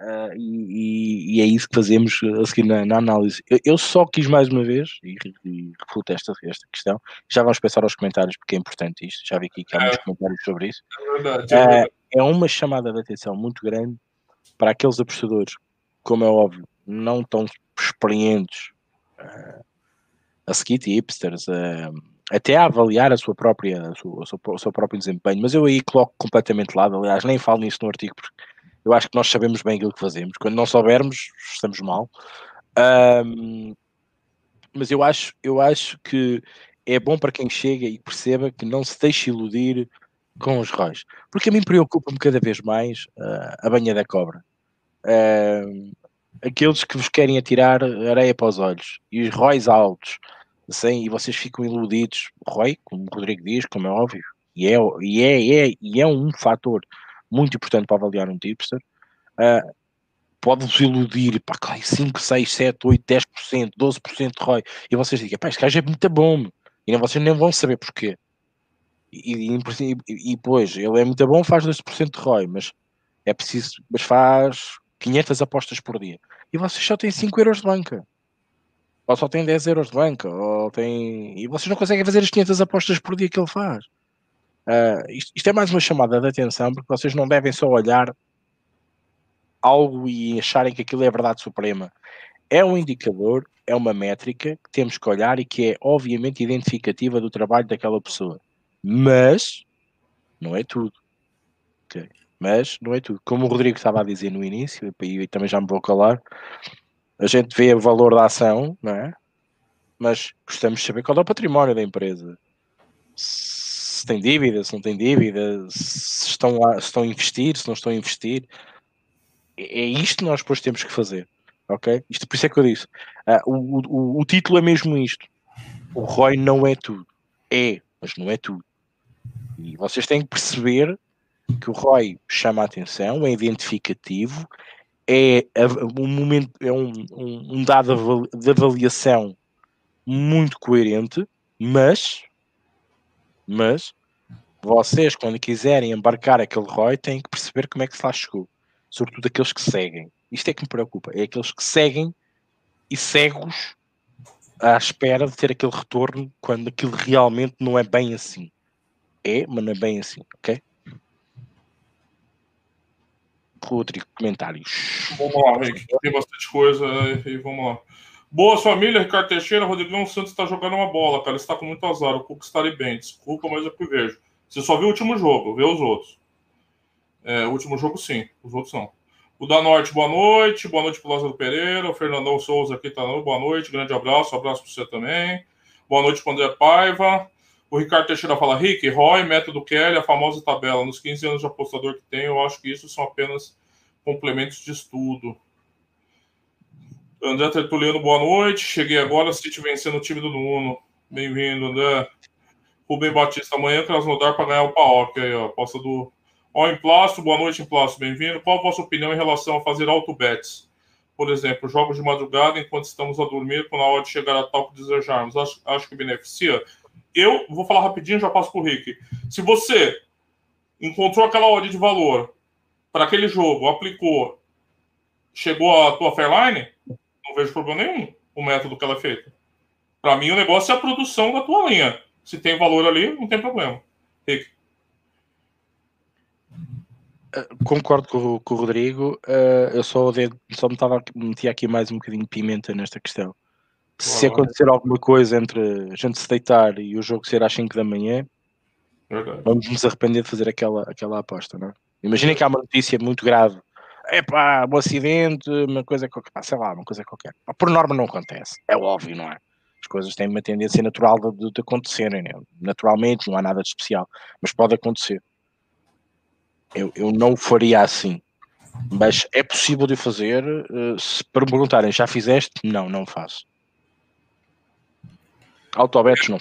uh, e, e, é isso que fazemos a seguir na, na análise. Eu, eu, só quis mais uma vez, e, e refuto esta, esta questão, já vamos pensar aos comentários, porque é importante isto, já vi aqui que há muitos é. comentários sobre isso. Uh, é uma chamada de atenção muito grande para aqueles apostadores, como é óbvio, não tão experientes uh, a seguir hipsters, uh, até a avaliar a sua própria, a sua, o seu próprio desempenho, mas eu aí coloco completamente de lado, aliás, nem falo nisso no artigo, porque eu acho que nós sabemos bem aquilo que fazemos, quando não soubermos, estamos mal. Um, mas eu acho, eu acho que é bom para quem chega e perceba que não se deixe iludir com os ROIs, porque a mim preocupa-me cada vez mais uh, a banha da cobra. Aqueles que vos querem atirar areia para os olhos e os ROIs altos assim, e vocês ficam iludidos. Roy, como o Rodrigo diz, como é óbvio, e é, e é, é, e é um fator muito importante para avaliar um tipster. Uh, pode-vos iludir para 5, 6, 7, 8, 10%, 12% de ROI, e vocês dizem, pá, este gajo é muito bom, e não, vocês nem vão saber porquê. E, e, e, e depois, ele é muito bom, faz 12% de ROI, mas é preciso, mas faz 500 apostas por dia. E vocês só têm 5 euros de banca ou só tem 10 euros de banca, ou tem. E vocês não conseguem fazer as 500 apostas por dia que ele faz. Uh, isto, isto, é mais uma chamada de atenção, porque vocês não devem só olhar algo e acharem que aquilo é a verdade suprema. É um indicador, é uma métrica que temos que olhar e que é obviamente identificativa do trabalho daquela pessoa. Mas não é tudo. Okay? Mas não é tudo. Como o Rodrigo estava a dizer no início, e também já me vou calar, a gente vê o valor da ação, não é? Mas gostamos de saber qual é o património da empresa. Se tem dívida, se não tem dívida, se estão a, se estão a investir, se não estão a investir. É, isto que nós depois temos que fazer. Ok? Isto por isso é que eu disse. Uh, o, o, o título é mesmo isto. O ROI não é tudo. É, mas não é tudo. E vocês têm que perceber que o ROI chama a atenção, é identificativo, é um momento, é um, um, um dado de avaliação muito coerente, mas, mas vocês, quando quiserem embarcar aquele ROI, têm que perceber como é que se lá chegou. Sobretudo aqueles que seguem. Isto é que me preocupa. É aqueles que seguem e cegos à espera de ter aquele retorno quando aquilo realmente não é bem assim. É, mas não é bem assim, ok? Rodrigo, comentários. Vamos lá, Rick. Tem bastante coisa e vamos lá. Boa família, Ricardo Teixeira. Rodrigão Santos está jogando uma bola, cara. Ele está com muito azar. O Cuca está ali bem. Desculpa, mas é o que vejo. Você só viu o último jogo, vê os outros. É, o último jogo, sim. Os outros não. O da Norte, boa noite. Boa noite pro Lázaro Pereira. O Fernandão Souza aqui tá boa noite. Grande abraço. Abraço para você também. Boa noite pro André Paiva. O Ricardo Teixeira fala: Rick, Roy, método Kelly, a famosa tabela. Nos 15 anos de apostador que tenho, eu acho que isso são apenas complementos de estudo. André Tertuliano, boa noite. Cheguei agora, City vencendo o time do Nuno. Bem-vindo, André. Rubem Batista, amanhã Krasnodar para ganhar o PAOC. Aí, ó, aposta do Ó, Emplasto, boa noite, Emplasto, bem-vindo. Qual a vossa opinião em relação a fazer auto-bets? Por exemplo, jogos de madrugada enquanto estamos a dormir, quando a hora de chegar a tal que desejarmos. Acho, acho que beneficia. Eu vou falar rapidinho, já passo para o Rick. Se você encontrou aquela odd de valor para aquele jogo, aplicou, chegou a tua Fairline, não vejo problema nenhum o método que ela é feita. Para mim, o negócio é a produção da tua linha. Se tem valor ali, não tem problema. Rick. Eh, concordo com, com, o Rodrigo. Uh, eu só, só me estava meti aqui mais um bocadinho de pimenta nesta questão. Se acontecer alguma coisa entre a gente se deitar e o jogo ser às 5 da manhã, Verdade. vamos nos arrepender de fazer aquela, aquela aposta, não é? Imaginem que há uma notícia muito grave. É pá, um acidente, uma coisa qualquer. sei lá, uma coisa qualquer. Por norma não acontece. É óbvio, não é? As coisas têm uma tendência natural de, de, acontecerem. Né? Naturalmente, não há nada de especial. Mas pode acontecer. Eu, eu não faria assim. Mas é possível de fazer. Uh, se perguntarem, já fizeste? Não, não faço. Autobetos não.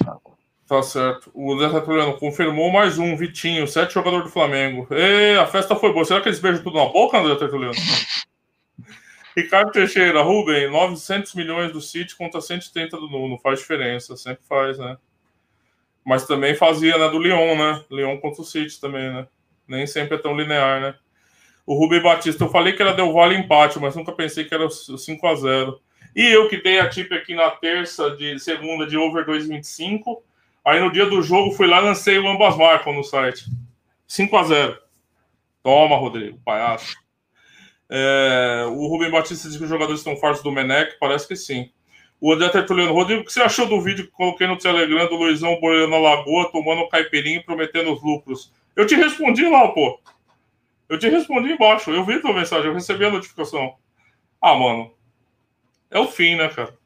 Tá certo. O Zé Saturiano confirmou mais um, Vitinho, sete jogador do Flamengo. E a festa foi boa. Será que eles beijam tudo na boca, André Tertuliano? [LAUGHS] Ricardo Teixeira, Rubem, 900 milhões do City contra 130 do Nuno. Faz diferença, sempre faz, né? Mas também fazia, né, do Lyon, né? Lyon contra o City também, né? Nem sempre é tão linear, né? O Rubem Batista, eu falei que era Del Valle empate, mas nunca pensei que era 5 a 0 E eu que dei a tip aqui na terça, de segunda, de over 2,25. Aí no dia do jogo fui lá lancei o ambas marcam no site. 5 a 0 Toma, Rodrigo, palhaço. É, o Rubem Batista diz que os jogadores estão fartos do Menec, parece que sim. O André Tertuliano, Rodrigo, o que você achou do vídeo que coloquei no Telegram do Luizão boiando na lagoa, tomando caipirinho e prometendo os lucros? Eu te respondi lá, pô. Eu te respondi embaixo. Eu vi tua mensagem, eu recebi a notificação. Ah, mano. É o fim, né, cara?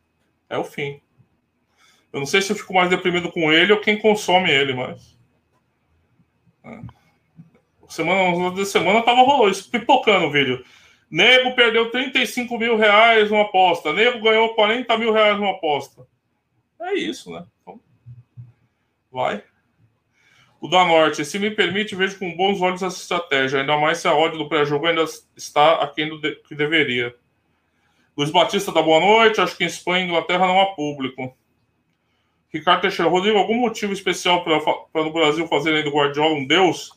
É o fim. Eu não sei se eu fico mais deprimido com ele ou quem consome ele, mas. É. Semana, de semana tava rolando isso, pipocando o vídeo. Nego perdeu 35 mil reais numa aposta. Nego ganhou 40 mil reais numa aposta. É isso, né? Então, vai. O da Norte, se me permite, vejo com bons olhos essa estratégia, ainda mais se a ordem do pré-jogo ainda está aquém do que deveria. Luiz Batista da Boa Noite, acho que em Espanha e Inglaterra não há público. Ricardo Teixeira, Rodrigo, algum motivo especial para no Brasil fazerem do Guardiola um deus?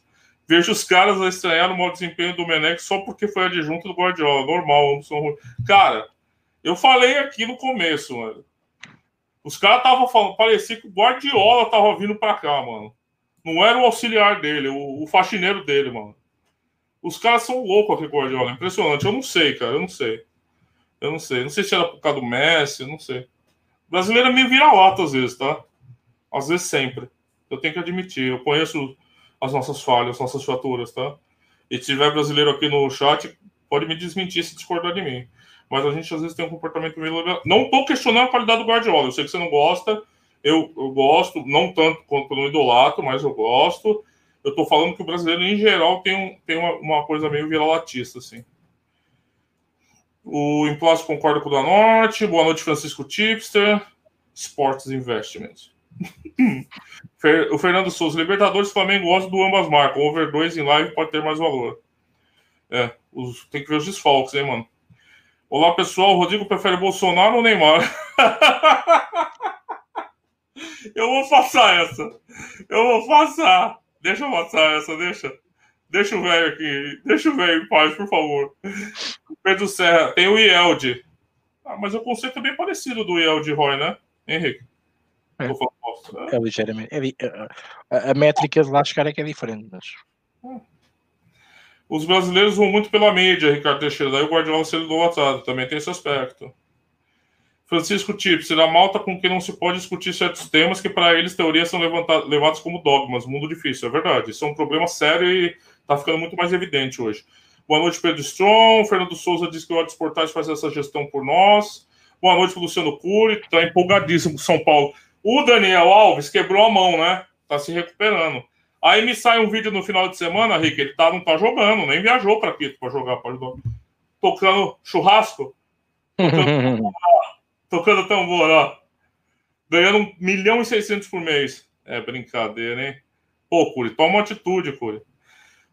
Vejo os caras a estranhar o mau desempenho do Menec só porque foi adjunto do Guardiola. Normal, ambos são ruins. Cara, eu falei aqui no começo, mano. Os caras estavam falando, parecia que o Guardiola tava vindo para cá, mano. Não era o auxiliar dele, o, o faxineiro dele, mano. Os caras são loucos aqui Guardiola. Impressionante. Eu não sei, cara. Eu não sei. Eu não sei. Não sei se era por causa do Messi, não sei. O brasileiro é meio vira-lata às vezes, tá? Às vezes sempre. Eu tenho que admitir. Eu conheço as nossas falhas, as nossas faturas, tá? E se tiver brasileiro aqui no chat, pode me desmentir se discordar de mim. Mas a gente às vezes tem um comportamento meio. Não tô questionando a qualidade do Guardiola. Eu sei que você não gosta. Eu, eu gosto, não tanto quanto no idolato, mas eu gosto. Eu estou falando que o brasileiro, em geral, tem, um, tem uma, uma coisa meio vira-latista, assim. O Implasto concorda com o da Norte. Boa noite, Francisco Tipster. Sports Investments. [LAUGHS] o Fernando Souza, Libertadores Flamengo gosta do ambas marcas. Over 2 em live pode ter mais valor. É, os, tem que ver os desfalques, hein, mano. Olá, pessoal. O Rodrigo prefere Bolsonaro ou Neymar? [LAUGHS] Eu vou passar essa. Eu vou passar. Deixa eu passar essa, deixa. Deixa o velho aqui. Deixa o velho em paz, por favor. Pedro Serra. Tem o Ielde. Ah, mas o conceito é bem parecido do Ielde Roy, né, Henrique? É, é ligeiramente. É, a, a, métrica de lá chegar é que é diferente, mas. Os brasileiros vão muito pela mídia, Ricardo Teixeira. Daí o Guardiola sendo do Também tem esse aspecto. Francisco Tips, será malta com quem não se pode discutir certos temas que para eles teorias são levados como dogmas. Mundo difícil, é verdade. Isso é um problema sério e está ficando muito mais evidente hoje. Boa noite, Pedro Strong. Fernando Souza diz que o Odds Portais faz essa gestão por nós. Boa noite, Luciano Cury. Está empolgadíssimo com São Paulo. O Daniel Alves quebrou a mão, né? Está se recuperando. Aí me sai um vídeo no final de semana, Rick, ele tá, não tá jogando, nem viajou para Quito para jogar, pode tocando churrasco. [LAUGHS] Tocando tocando tambor, ó. Ganhando 1 milhão e 600 por mês. É brincadeira, hein? Pô, Curi, toma uma atitude, Curi.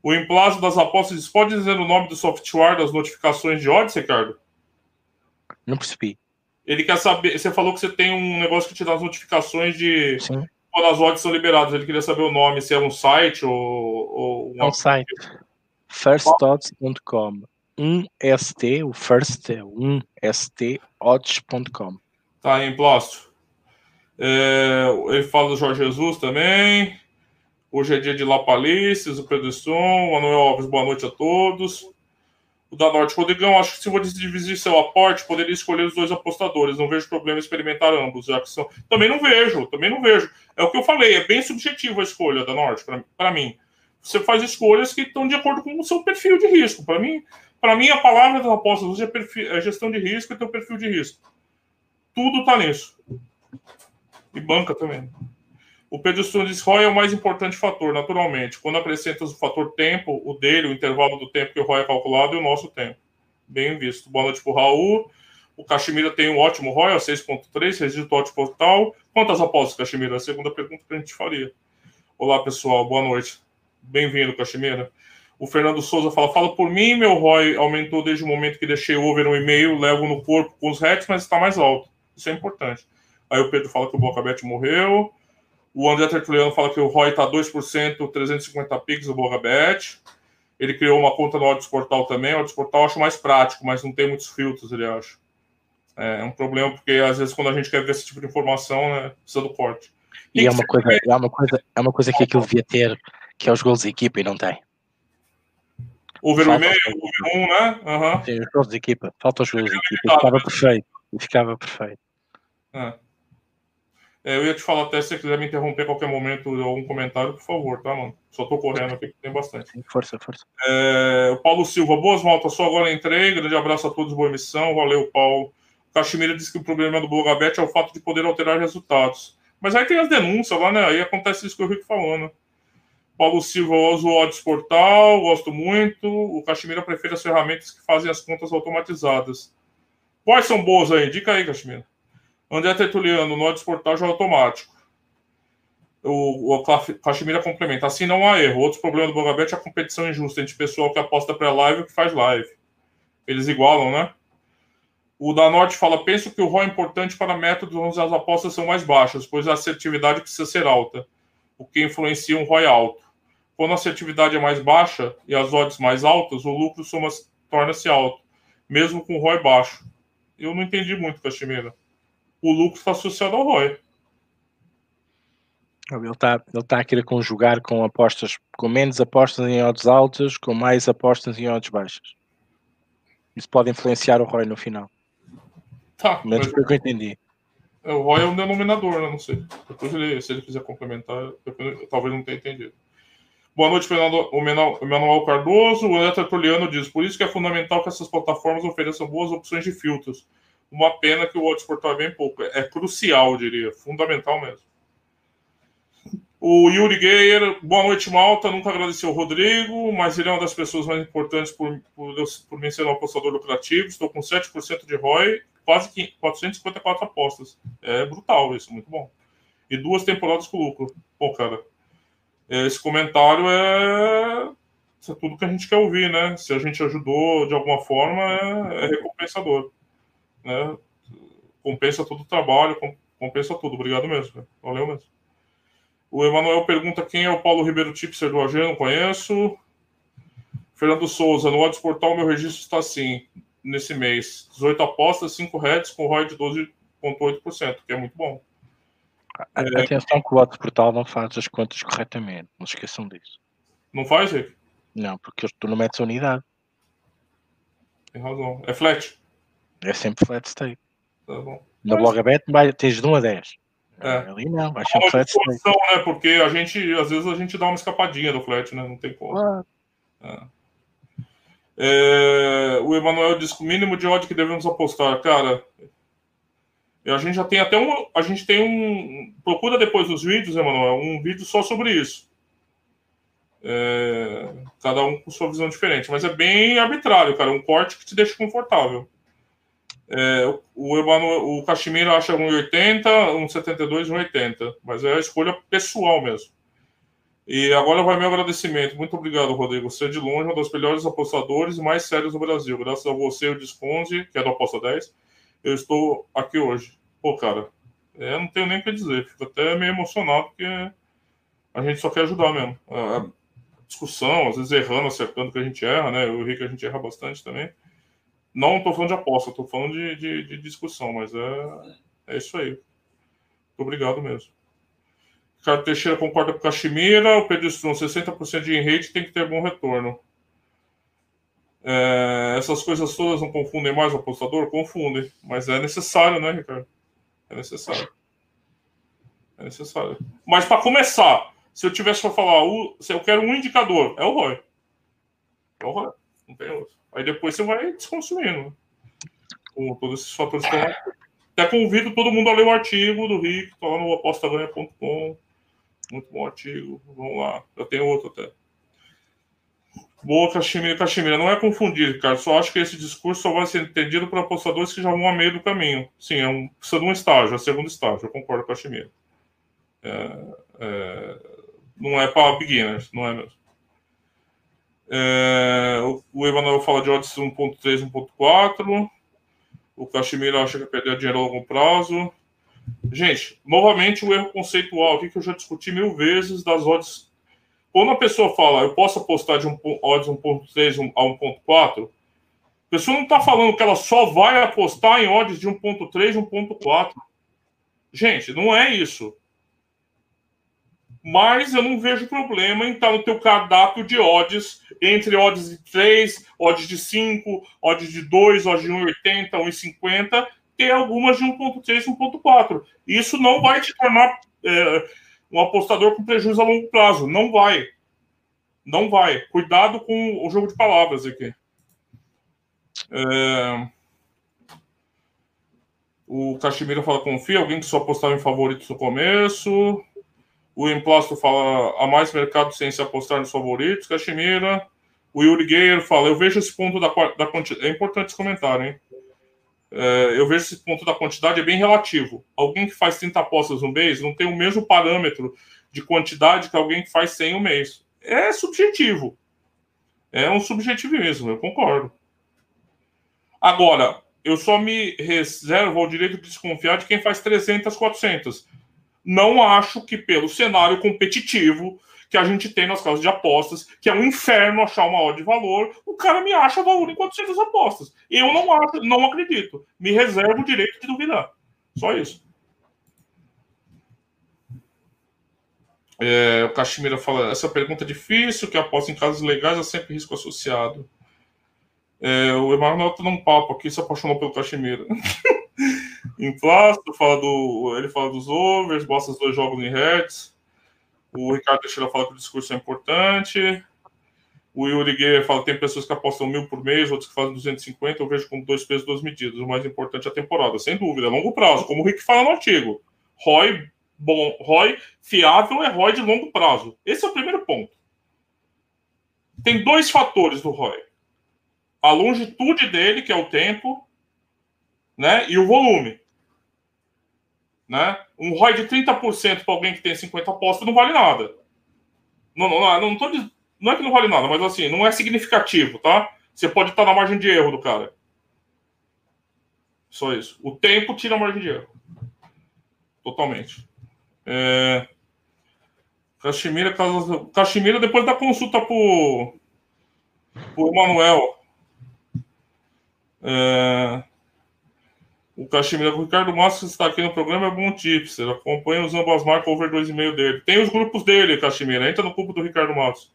O emplazo das apostas, pode dizer o nome do software das notificações de odds, Ricardo? Não percebi. Ele quer saber. Você falou que você tem um negócio que te dá as notificações de Sim. quando as odds são liberadas. Ele queria saber o nome, se é um site ou. ou É um site. Firstodds.com um ST, o first é um ST odds.com. Tá em plástico. É, ele fala do Jorge Jesus também. Hoje é dia de Lapalices, o Pedro o Manuel Alves, boa noite a todos. O da Norte, Rodrigão, acho que se você dividir seu aporte, poderia escolher os dois apostadores. Não vejo problema em experimentar ambos, já que são. Também não vejo, também não vejo. É o que eu falei, é bem subjetivo a escolha da Norte, para mim. Você faz escolhas que estão de acordo com o seu perfil de risco. Para mim, para mim, a palavra das apostas hoje é, perfil, é gestão de risco e teu perfil de risco. Tudo está nisso. E banca também. O Pedro Stone diz ROI é o mais importante fator, naturalmente. Quando acrescentas o fator tempo, o dele, o intervalo do tempo que o ROI é calculado e o nosso tempo. Bem visto. Boa noite para o Raul. O Cachemira tem um ótimo ROI, 6.3, registro ótimo total. Quantas apostas, Cachemira? A segunda pergunta que a gente faria. Olá, pessoal. Boa noite. Bem-vindo, Cachemira. O Fernando Souza fala: fala por mim, meu ROI aumentou desde o momento que deixei o over no e-mail, levo no corpo com os hats, mas está mais alto. Isso é importante. Aí o Pedro fala que o Bocabet morreu. O André Tertuliano fala que o ROI está 2%, 350 pics o Bocabet. Ele criou uma conta no Odds Portal também. O Odds Portal eu acho mais prático, mas não tem muitos filtros, ele acha. É um problema, porque às vezes quando a gente quer ver esse tipo de informação, né, precisa do corte. E, é uma, coisa, é, uma coisa, é uma coisa que aquilo devia ter, que é os gols de equipa e não tem. Over o e-mail, over um, né? Uhum. Sim, os gols de equipa. Falta os gols de equipa. Ficava perfeito. Ficava perfeito. É. É, eu ia te falar até se você quiser me interromper a qualquer momento algum comentário, por favor, tá, mano? Só tô correndo aqui, tem bastante. Força, força. É, o Paulo Silva, boas malta, só agora entrei. Grande abraço a todos, boa emissão. Valeu, Paulo. O Caximira disse que o problema do Blogabet é o fato de poder alterar resultados. Mas aí tem as denúncias lá, né? Aí acontece isso que eu vi falando. Paulo Silva, eu uso o Odds Portal, gosto muito. O Cachemira prefere as ferramentas que fazem as contas automatizadas. Quais são boas aí? Dica aí, Cachemira. André Tertuliano, no já é automático. O, o Cachemira complementa. Assim não há erro. Outro problema do Bogabet é a competição injusta entre pessoal que aposta pré-live e que faz live. Eles igualam, né? O da Norte fala: penso que o ROI é importante para métodos onde as apostas são mais baixas, pois a assertividade precisa ser alta, o que influencia um ROI alto. Quando a assertividade é mais baixa e as odds mais altas, o lucro torna-se alto, mesmo com o ROI baixo. Eu não entendi muito, Caximira. O lucro está associado ao ROI. Ele está ele tá a querer conjugar com apostas, com menos apostas em odds altas, com mais apostas em odds baixas. Isso pode influenciar o ROI no final. Tá. Menos mas... que eu entendi. É, o ROI é um denominador, né? Não sei. Depois, ele, se ele quiser complementar, eu, talvez não tenha entendido. Boa noite, Fernando, o Manuel Cardoso. O André Tertuliano diz: por isso que é fundamental que essas plataformas ofereçam boas opções de filtros. Uma pena que o Odds Portal é bem pouco. É crucial, diria. Fundamental mesmo. O Yuri Geyer, boa noite, Malta. Nunca agradeceu o Rodrigo, mas ele é uma das pessoas mais importantes por, por, por mim ser um apostador lucrativo. Estou com 7% de ROI, quase 454 apostas. É brutal isso, muito bom. E duas temporadas com lucro. Pô, cara, esse comentário é, é tudo que a gente quer ouvir, né? Se a gente ajudou de alguma forma, é, é recompensador. Né? Compensa todo o trabalho, compensa tudo. Obrigado mesmo. Valeu mesmo. O Emanuel pergunta quem é o Paulo Ribeiro Tipser do AG, não conheço. Fernando Souza, no Odds Portal, meu registro está assim, nesse mês. 18 apostas, 5 heads, com ROI de 12,8%, que é muito bom. É... Atenção que o Odds Portal não faz as contas corretamente, não esqueçam disso. Não faz, Rick? Não, porque tu não metes a unidade. Tem razão. É flat? É sempre flat stake. Tá bom. Na Mas... Blogabet tens de 1 a 10. É. Ali não, vai sempre flat stake. Né? Porque a gente, às vezes, a gente dá uma escapadinha do flat, né? Não tem como. Ah. É. É, o Emanuel diz que o mínimo de ódio que devemos apostar, cara. A gente já tem até um. A gente tem um. Procura depois dos vídeos, Emanuel, um vídeo só sobre isso. É, cada um com sua visão diferente, mas é bem arbitrário, cara. Um corte que te deixa confortável. É, o Emanuel, o Cachemira acha 1,80, 1,72, 1,80, mas é a escolha pessoal mesmo. E agora vai meu agradecimento. Muito obrigado, Rodrigo. Você é de longe um dos melhores apostadores e mais sérios do Brasil. Graças a você, o Desconze, que é do Aposta 10, eu estou aqui hoje. Pô, cara, é, não tenho nem o que dizer. Fico até meio emocionado, porque a gente só quer ajudar mesmo. A discussão, às vezes errando, acertando que a gente erra, né? Eu vi que a gente erra bastante também. Não estou falando de aposta, estou falando de, de, de, discussão, mas é, é isso aí. Muito obrigado mesmo. Ricardo Teixeira concorda com o Cachimira. O Pedro Strum, 60% de rate tem que ter bom retorno. É, essas coisas todas não confundem mais o apostador? Confundem. Mas é necessário, né, Ricardo? É necessário. É necessário. Mas para começar, se eu tivesse para falar, se eu quero um indicador, é o ROI. É o ROI. Não tem outro. Aí depois você vai desconsumindo. Com todos esses fatores que eu até convido todo mundo a ler o artigo do Rick, tá lá no apostaganha.com. Muito bom artigo. Vamos lá. Eu tenho outro até. Boa, Caximira. Caximira, não é confundir, cara. Só acho que esse discurso só vai ser entendido por apostadores que já vão a meio do caminho. Sim, é um, precisa de um estágio, é segundo estágio. Eu concordo Caximira. É, é, não é para beginners, não é mesmo. É, o, Emanuel fala de odds 1.3, 1.4. O Caximira acha que perder dinheiro a longo prazo. Gente, novamente o erro conceitual aqui que eu já discuti mil vezes das odds. Quando a pessoa fala, eu posso apostar de um odds 1.3 a 1.4, a pessoa não está falando que ela só vai apostar em odds de 1.3, 1.4. Gente, não é isso. Mas eu não vejo problema em estar no teu cardápio de odds, entre odds de 3, odds de 5, odds de 2, odds de 1,80, 1,50, ter algumas de 1.3, 1.4. Isso não vai te tornar é, um apostador com prejuízo a longo prazo. Não vai. Não vai. Cuidado com o jogo de palavras aqui. É... O Cachimira fala confia, alguém que só apostava em favoritos no começo. O Emplasto fala há mais mercado sem se apostar nos favoritos. Cachimira. O Yuri Geyer fala, eu vejo esse ponto da, da quantidade. É importante esse comentário, hein? É, eu vejo esse ponto da quantidade é bem relativo. Alguém que faz 30 apostas no mês não tem o mesmo parâmetro de quantidade que alguém que faz 100 no mês. É subjetivo. É um subjetivismo, eu concordo. Agora, eu só me reservo ao direito de desconfiar de quem faz 300, 400. Não acho que pelo cenário competitivo que a gente tem nas casas de apostas, que é um inferno achar uma odd de valor, o cara me acha valor em 400 apostas. Eu não acho, não acredito. Me reservo o direito de duvidar. Só isso. É, o Cachimira fala: essa pergunta é difícil, que aposta em casos legais é sempre risco associado. É, o Emanuel tá num papo aqui, se apaixonou pelo Cachimira. [LAUGHS] em plástico, fala do, ele fala dos overs, gosta dos dois jogos em heads. O Ricardo Teixeira fala que o discurso é importante. O Yuri Guerra fala tem pessoas que apostam mil por mês, outros que fazem 250. Eu vejo como dois pesos, duas medidas. O mais importante é a temporada, sem dúvida, a longo prazo, como o Rick fala no artigo. ROI bom, ROI fiável é ROI de longo prazo. Esse é o primeiro ponto. Tem dois fatores do ROI: a longitude dele, que é o tempo, né, e o volume. Né? Um ROI de 30% para alguém que tem 50 apostas não vale nada. Não, não, não, não, não é que não vale nada, mas assim, não é significativo, tá? Você pode estar na margem de erro do cara. Só isso. O tempo tira a margem de erro. Totalmente. É... Caximira, Caximira, depois da consulta por Por Manuel. É... O Caximira, o Ricardo Massa está aqui no programa, é bom tipster. Acompanha os ambas marcas over 2,5 dele. Tem os grupos dele, Caximira. Entra no grupo do Ricardo Massa.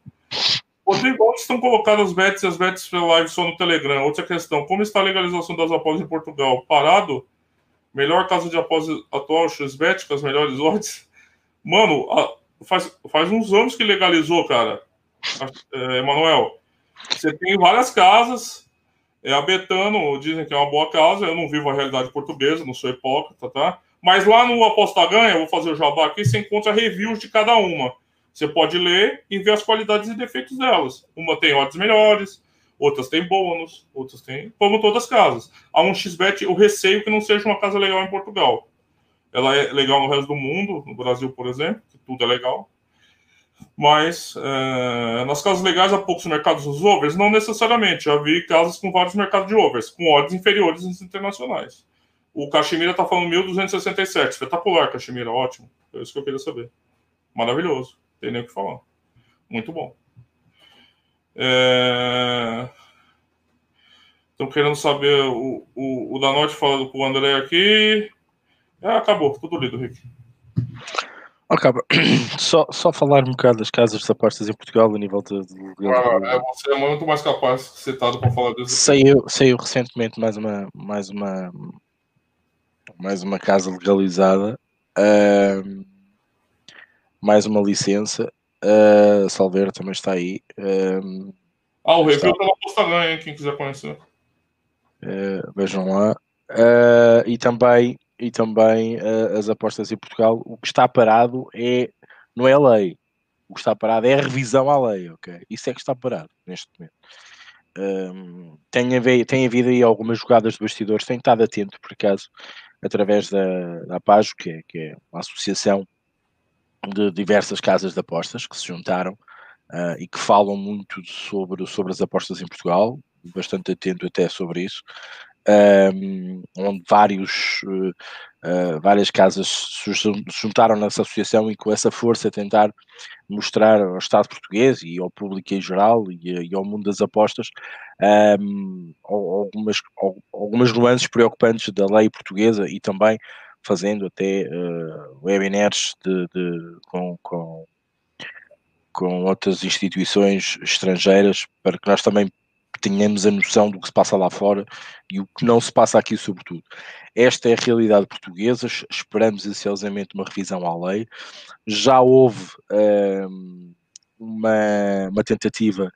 Rodrigo, onde estão colocadas as bets e as bets live só no Telegram? Outra questão, como está a legalização das apostas em Portugal? Parado? Melhor casa de apostas atual, XBet, com as melhores odds? Mano, faz, faz uns anos que legalizou, cara. É, Emanuel. Você tem várias casas. É, a Betano dizem que é uma boa casa. Eu não vivo a realidade portuguesa, não sou hipócrita, tá? Mas lá no Aposta Ganha, eu vou fazer o jabá aqui, você encontra reviews de cada uma. Você pode ler e ver as qualidades e defeitos delas. Uma tem odds melhores, outras tem bônus, outras tem. Como todas as casas. Há um XBET, o receio que não seja uma casa legal em Portugal. Ela é legal no resto do mundo, no Brasil, por exemplo, que tudo é legal. Mas é, nas casas legais há poucos mercados dos overs? Não necessariamente. Já vi casas com vários mercados de overs, com odds inferiores nos internacionais. O Caxemira está falando 1.267. Espetacular, Caxemira, ótimo. É isso que eu queria saber. Maravilhoso tem nem o que falar. Muito bom. É... Estão querendo saber o, o, o da Norte falando com o André aqui. É, acabou, tudo lido, Rick. Acaba. [CLEARS THROAT] Só, só falar um bocado das casas de apostas em Portugal a nível de. de... Ah, é, você é muito mais capaz citado para falar disso. Saiu, saiu recentemente mais uma, mais uma, mais uma casa legalizada. Uh, mais uma licença. Uh, Salveiro também está aí. Uh, ah, o review está na posta ganha, quem quiser conhecer. Uh, vejam lá. Uh, e também, e também uh, as apostas em Portugal. O que está parado é não é a lei. O que está parado é a revisão à lei, ok? Isso é que está parado neste momento. Um, tem, havido, tem havido aí algumas jogadas de bastidores, tenho estado atento, por acaso, através da, da PAJO, que é, que é uma associação de diversas casas de apostas que se juntaram uh, e que falam muito sobre, sobre as apostas em Portugal, bastante atento até sobre isso, um, onde vários, uh, várias casas se juntaram nessa associação e com essa força tentar mostrar ao Estado português e ao público em geral e, e ao mundo das apostas um, algumas, algumas nuances preocupantes da lei portuguesa e também fazendo até uh, webinars de, de, com, com, com outras instituições estrangeiras para que nós também tenhamos a noção do que se passa lá fora e o que não se passa aqui, sobretudo. Esta é a realidade portuguesa, esperamos ansiosamente uma revisão à lei. Já houve uh, uma, uma tentativa,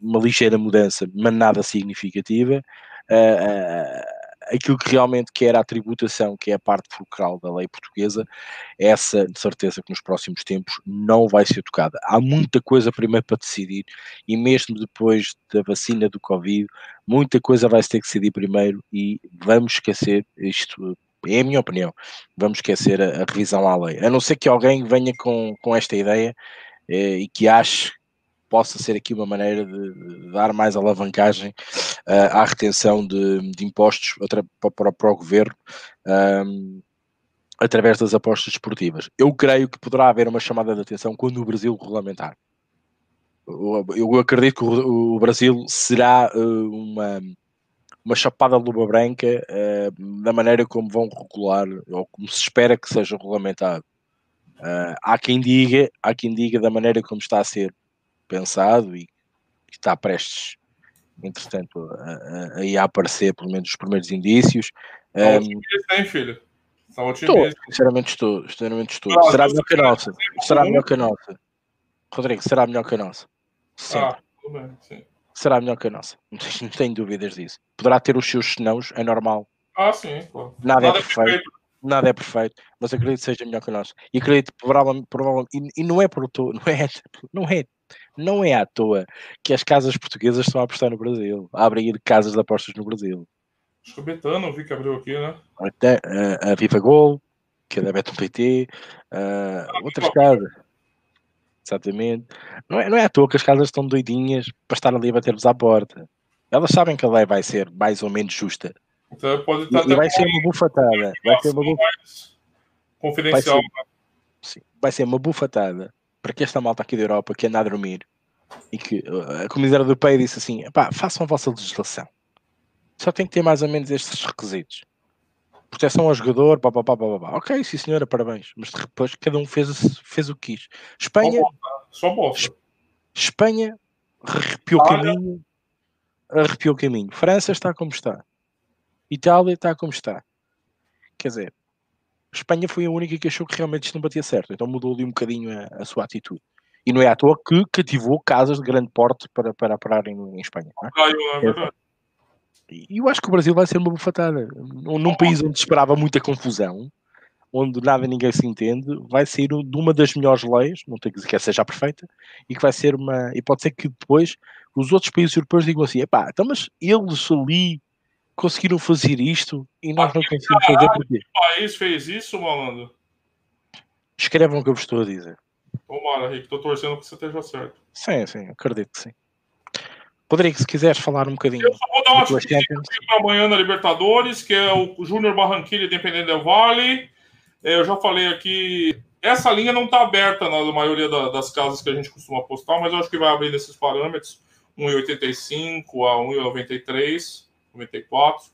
uma ligeira mudança, mas nada significativa. Uh, aquilo que realmente quer a tributação, que é a parte fulcral da lei portuguesa, essa de certeza que nos próximos tempos não vai ser tocada. Há muita coisa primeiro para decidir e mesmo depois da vacina do Covid, muita coisa vai se ter que decidir primeiro e vamos esquecer isto. É a minha opinião. Vamos esquecer a, a revisão à lei. A não ser que alguém venha com, com esta ideia eh, e que ache possa ser aqui uma maneira de, dar mais alavancagem uh, à retenção de, de impostos para, para, o governo um, através das apostas esportivas. Eu creio que poderá haver uma chamada de atenção quando o Brasil regulamentar. Eu, acredito que o, Brasil será uh, uma, uma chapada de luva branca uh, da maneira como vão regular, ou como se espera que seja regulamentado. Há quem diga, há quem diga da maneira como está a ser pensado e que está prestes, entretanto, a, a, a, aparecer pelo menos os primeiros indícios. Filho? Sinceramente estou, sinceramente estou. Ah, será melhor que a nossa. Será melhor que a nossa. Rodrigo, será melhor que a nossa. Ah, tudo bem, sim. Será melhor que a nossa. Não [LAUGHS] tenho, não tenho dúvidas disso. Poderá ter os seus senãos, é normal. Ah, sim, pô. Nada, é Nada é perfeito. perfeito nada é perfeito, mas acredito que seja melhor que nossa. E acredito provavelmente, provavelmente e, e, não é por [LAUGHS] não é, não é não é à toa que as casas portuguesas estão a apostar no Brasil, a abrir casas de apostas no Brasil. Acho que o Betano, vi que abriu aqui, né? Até, a, a Viva Gol, que é da Beton PT, uh, ah, outras casas. Exatamente. Não é, não é à toa que as casas estão doidinhas para estar ali a bater-vos à porta. Elas sabem que a lei vai ser mais ou menos justa. Então pode estar e, e vai ser uma bufatada. Vai ser uma bufatada. Confidencial. Vai ser, sim, vai ser uma bufatada para que esta malta aqui da Europa que anda a dormir e que a comunidade europeia disse assim: pá, façam a vossa legislação. Só tem que ter mais ou menos estes requisitos. Proteção ao jogador, pá, pá, pá, pá, pá. ok, sim senhora, parabéns. Mas depois cada um fez, fez o que quis. Espanha. Só bosta. Espanha arrepiou o caminho. Arrepiou o caminho. França está como está. Itália está como está. Quer dizer, Espanha foi a única que achou que realmente isto não batia certo. Então mudou ali um bocadinho a, a sua atitude. E não é à toa que cativou casas de grande porte para, para pararem em Espanha. Não é? é verdade. E eu acho que o Brasil vai ser uma bufatada. Num país onde se esperava muita confusão, onde nada ninguém se entende, vai ser de uma das melhores leis, não tenho que dizer que essa seja perfeita, e que vai ser uma. E pode ser que depois os outros países europeus digam assim: epá, então, mas eles ali conseguiram fazer isto e nós não conseguimos fazer porquê? O país fez isso, malandro? Escrevam o que eu vos estou a dizer. Tomara, Rick, estou torcendo que você esteja certo. Sim, sim, acredito que sim. Rodrigo, se quiseres falar um bocadinho. Eu só vou dar uma para amanhã na Libertadores, que é o Júnior Barranquilla Independente del Vale. É, eu já falei aqui, essa linha não está aberta na maioria das casas que a gente costuma apostar, mas eu acho que vai abrir nesses parâmetros, 1,85 a 1,93, 94,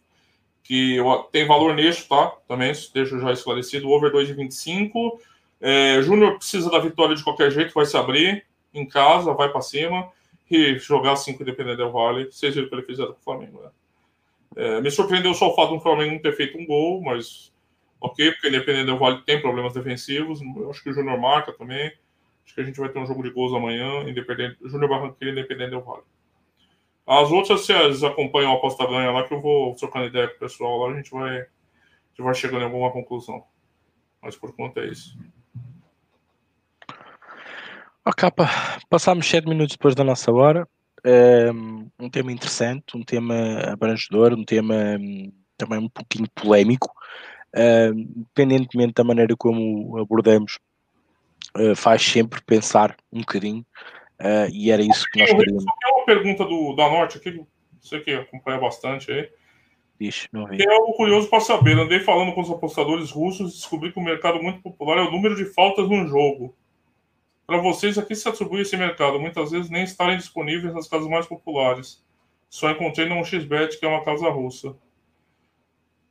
que tem valor nisso, tá? Também deixo já esclarecido, over 2,25. É, Júnior precisa da vitória de qualquer jeito, vai se abrir em casa, vai para cima e jogar 5 independente do Vale. Vocês viram o que ele fizeram com o Flamengo, né? É, me surpreendeu só o fato do Flamengo não ter feito um gol, mas ok, porque independente do Vale tem problemas defensivos. Eu acho que o Júnior marca também. Acho que a gente vai ter um jogo de gols amanhã, independente, Júnior Barranquilla independente do Vale. As outras, vocês acompanham a aposta ganha lá, que eu vou trocando ideia com o pessoal lá, a gente vai, a gente vai chegando em alguma conclusão. Mas por conta é isso. Ok, passámos 7 minutos depois da nossa hora. Um, um tema interessante, um tema abrangedor, um tema um, também um pouquinho polémico, um, independentemente da maneira como abordamos, uh, faz sempre pensar um bocadinho, uh, e era isso que nós queríamos. Pergunta do, da Norte aqui, você que acompanha bastante aí. Vi. É algo curioso para saber. Andei falando com os apostadores russos e descobri que o mercado muito popular é o número de faltas no jogo. Para vocês, a que se atribui esse mercado? Muitas vezes nem estarem disponíveis nas casas mais populares. Só encontrei no XBet, que é uma casa russa.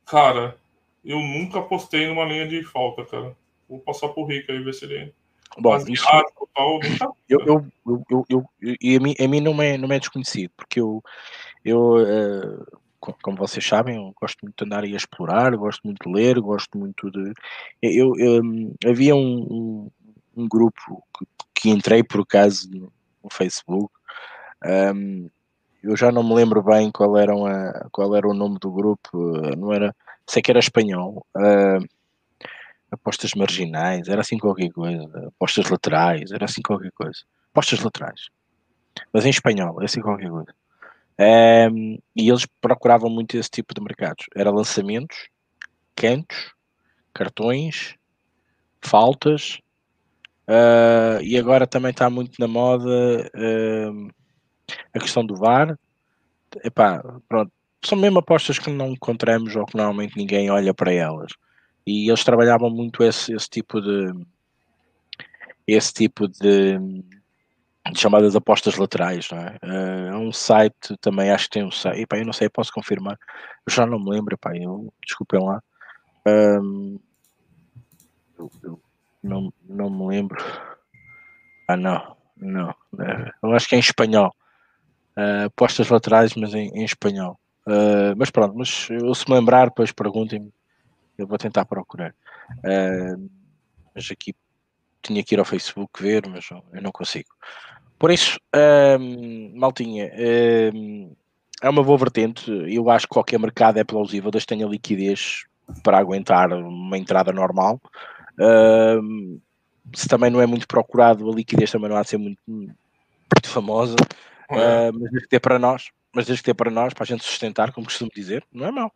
Cara, eu nunca apostei numa linha de falta, cara. Vou passar pro Rico aí, ver se ele. Bom, isso... Nunca... [CLEARS THROAT] eu, eu, eu, eu, e a mim, a mim não, é, não é desconhecido, porque eu, eu uh, como vocês sabem, gosto muito de andar e a explorar, gosto muito de ler, gosto muito de. Eu, eu um, havia um, um grupo que, entrei por acaso no, Facebook. Um, eu já não me lembro bem qual era, a, qual era o nome do grupo, não era, sei que era espanhol. Apostas marginais, era assim qualquer coisa. Apostas laterais, era assim qualquer coisa. Apostas laterais, mas em espanhol, era assim qualquer coisa. Um, e eles procuravam muito esse tipo de mercados. Era lançamentos, cantos, cartões, faltas, Uh, e agora também está muito na moda uh, a questão do VAR. Epá, pronto, são mesmo apostas que não encontramos ou que normalmente ninguém olha para elas. E eles trabalhavam muito esse, esse tipo de esse tipo de, de chamadas apostas laterais, não é? Uh, é um site também, acho que tem um site, epá, eu não sei, posso confirmar, eu já não me lembro, epá, eu, desculpem lá. Um, eu, eu, não, não me lembro. Ah, não, não. É, eu acho que é em espanhol. Uh, postas laterais, mas em, em espanhol. Uh, mas pronto, mas eu se me lembrar, depois perguntem-me. Eu vou tentar procurar. Uh, mas aqui tinha que ir ao Facebook ver, mas eu não consigo. Por isso, Maltinha, é uma boa vertente. Eu acho que qualquer mercado é plausível, desde que tenha liquidez para aguentar uma entrada normal. Uh, se também não é muito procurado, a liquidez também não há de ser muito, muito famosa, uh, mas desde que ter para nós, mas desde que ter para nós, para a gente sustentar, como costumo dizer, não é mau.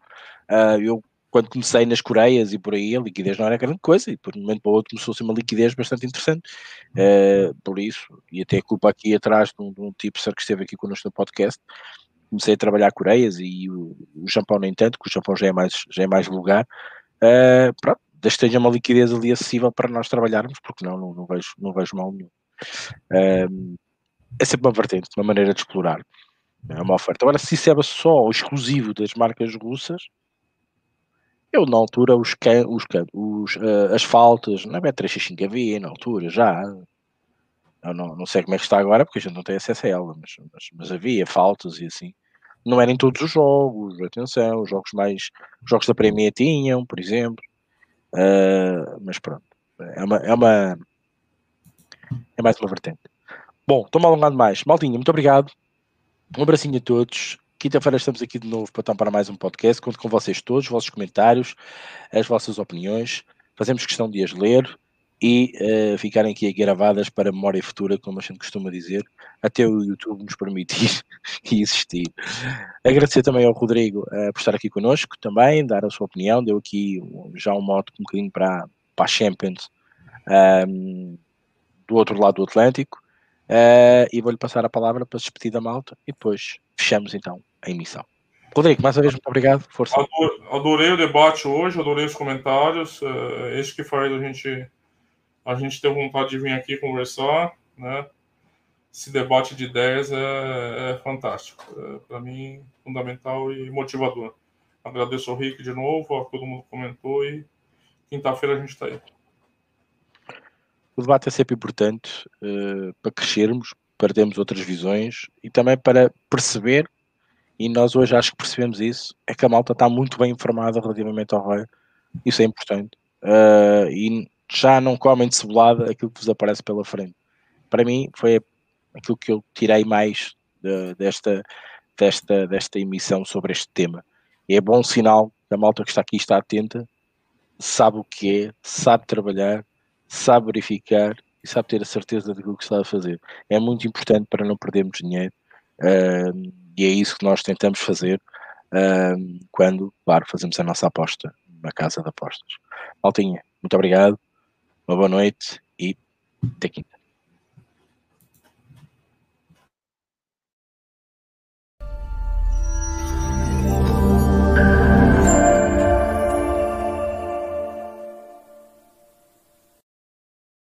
Uh, eu, quando comecei nas Coreias e por aí, a liquidez não era grande coisa, e por um momento para o outro começou a ser uma liquidez bastante interessante. Uh, por isso, e até a culpa aqui atrás de um, de um tipo que esteve aqui connosco no podcast, comecei a trabalhar Coreias e o, o Japão nem tanto, que o Japão já é mais, já é mais lugar. Uh, pronto, desde que tenha uma liquidez ali acessível para nós trabalharmos, porque não, não, não vejo, não vejo mal nenhum. Um, é sempre uma vertente, uma maneira de explorar. É uma oferta. Agora, se isso é só exclusivo das marcas russas, eu na altura os, os, os uh, as faltas na B365 havia na altura já. Eu não, não sei como é que está agora porque a gente não tem acesso a ela, mas, mas, mas havia faltas e assim. Não eram todos os jogos, atenção, os jogos mais. Os jogos da Premier tinham, por exemplo. Uh, mas pronto. É uma, é uma. É mais uma vertente. Bom, estou-me alongando mais. Maldinha, muito obrigado. Um abracinho a todos. Quinta-feira estamos aqui de novo para mais um podcast. Conto com vocês todos, os vossos comentários, as vossas opiniões. Fazemos questão de as ler e uh, ficarem aqui gravadas para memória futura, como a gente costuma dizer, até o YouTube nos permitir [LAUGHS] existir. Agradecer também ao Rodrigo uh, por estar aqui connosco também, dar a sua opinião. Deu aqui já um modo um bocadinho para, para a Champions um, ehm, do outro lado do Atlântico. Uh, e vou-lhe passar a palavra para se despedir da malta e depois fechamos então a emissão. Rodrigo, mais uma vez, muito obrigado. Força. Adorei o debate hoje, adorei os comentários. Uh, esse que faz a gente, a gente ter vontade de vir aqui conversar. Né? Esse debate de ideias é, é fantástico. É, Para mim, fundamental e motivador. Agradeço ao Rick de novo, a todo mundo comentou e quinta-feira a gente está aí. O debate é sempre importante uh, para crescermos, para termos outras visões e também para perceber, e nós hoje acho que percebemos isso, é que a malta está muito bem informada relativamente ao ROI. Isso é importante. Uh, e já não comem de cebolada aquilo que vos aparece pela frente. Para mim, foi aquilo que eu tirei mais de, desta, desta, desta emissão sobre este tema. É bom sinal que a malta que está aqui está atenta, sabe o que é, sabe trabalhar, sabe verificar e sabe ter a certeza daquilo que está a fazer. É muito importante para não perdermos dinheiro uh, e é isso que nós tentamos fazer quando, claro, fazemos a nossa aposta na casa de apostas. Maltinha, muito obrigado, uma boa noite e até quinta.